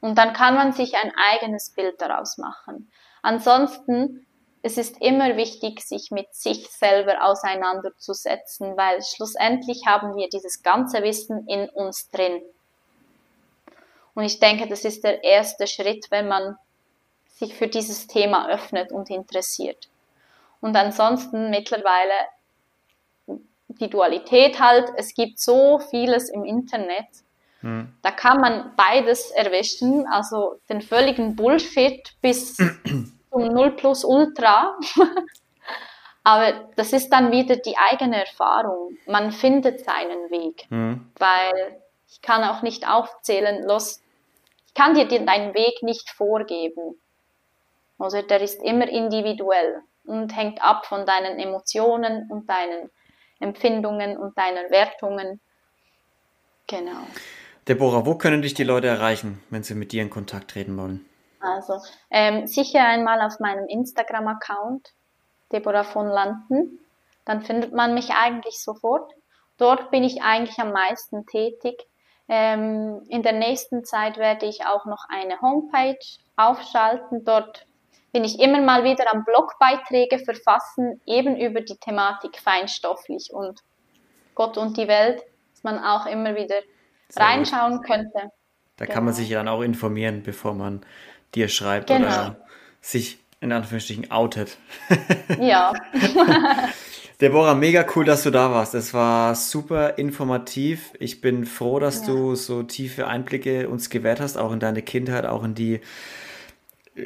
Und dann kann man sich ein eigenes Bild daraus machen. Ansonsten es ist immer wichtig, sich mit sich selber auseinanderzusetzen, weil schlussendlich haben wir dieses ganze Wissen in uns drin. Und ich denke, das ist der erste Schritt, wenn man sich für dieses Thema öffnet und interessiert. Und ansonsten mittlerweile die Dualität halt, es gibt so vieles im Internet, hm. da kann man beides erwischen, also den völligen Bullshit bis zum Null plus Ultra. Aber das ist dann wieder die eigene Erfahrung. Man findet seinen Weg, mhm. weil ich kann auch nicht aufzählen, los, ich kann dir deinen Weg nicht vorgeben. Also der ist immer individuell und hängt ab von deinen Emotionen und deinen Empfindungen und deinen Wertungen. Genau. Deborah, wo können dich die Leute erreichen, wenn sie mit dir in Kontakt treten wollen? Also ähm, sicher einmal auf meinem Instagram-Account, Deborah von Landen. Dann findet man mich eigentlich sofort. Dort bin ich eigentlich am meisten tätig. Ähm, in der nächsten Zeit werde ich auch noch eine Homepage aufschalten. Dort bin ich immer mal wieder am Blogbeiträge verfassen, eben über die Thematik feinstofflich und Gott und die Welt, dass man auch immer wieder Sehr reinschauen gut. könnte. Da genau. kann man genau. sich dann auch informieren, bevor man dir schreibt genau. oder sich in Anführungsstrichen outet. Ja. Deborah, mega cool, dass du da warst. Es war super informativ. Ich bin froh, dass ja. du so tiefe Einblicke uns gewährt hast, auch in deine Kindheit, auch in die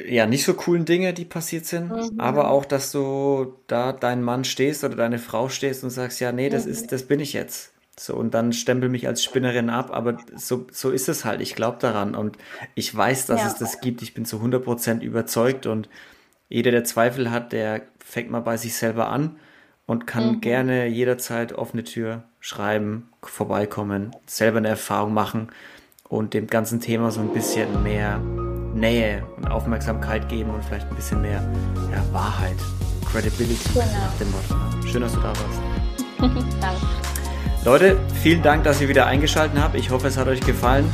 ja nicht so coolen Dinge, die passiert sind, mhm. aber auch, dass du da dein Mann stehst oder deine Frau stehst und sagst, ja, nee, das mhm. ist, das bin ich jetzt. So, und dann stempel mich als Spinnerin ab, aber so, so ist es halt. Ich glaube daran und ich weiß, dass ja. es das gibt. Ich bin zu 100% überzeugt und jeder, der Zweifel hat, der fängt mal bei sich selber an und kann mhm. gerne jederzeit offene Tür schreiben, vorbeikommen, selber eine Erfahrung machen und dem ganzen Thema so ein bisschen mehr Nähe und Aufmerksamkeit geben und vielleicht ein bisschen mehr ja, Wahrheit, Credibility genau. nach dem Motto. Schön, dass du da warst. Danke. Leute, vielen Dank, dass ihr wieder eingeschaltet habt. Ich hoffe, es hat euch gefallen.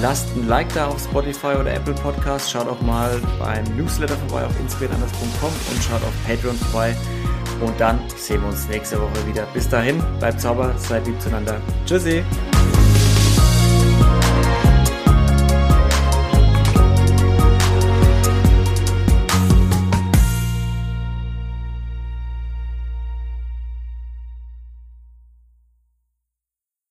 Lasst ein Like da auf Spotify oder Apple Podcast. Schaut auch mal beim Newsletter vorbei auf inspiritandas.com und schaut auf Patreon vorbei. Und dann sehen wir uns nächste Woche wieder. Bis dahin, bleibt sauber, seid lieb zueinander. Tschüssi.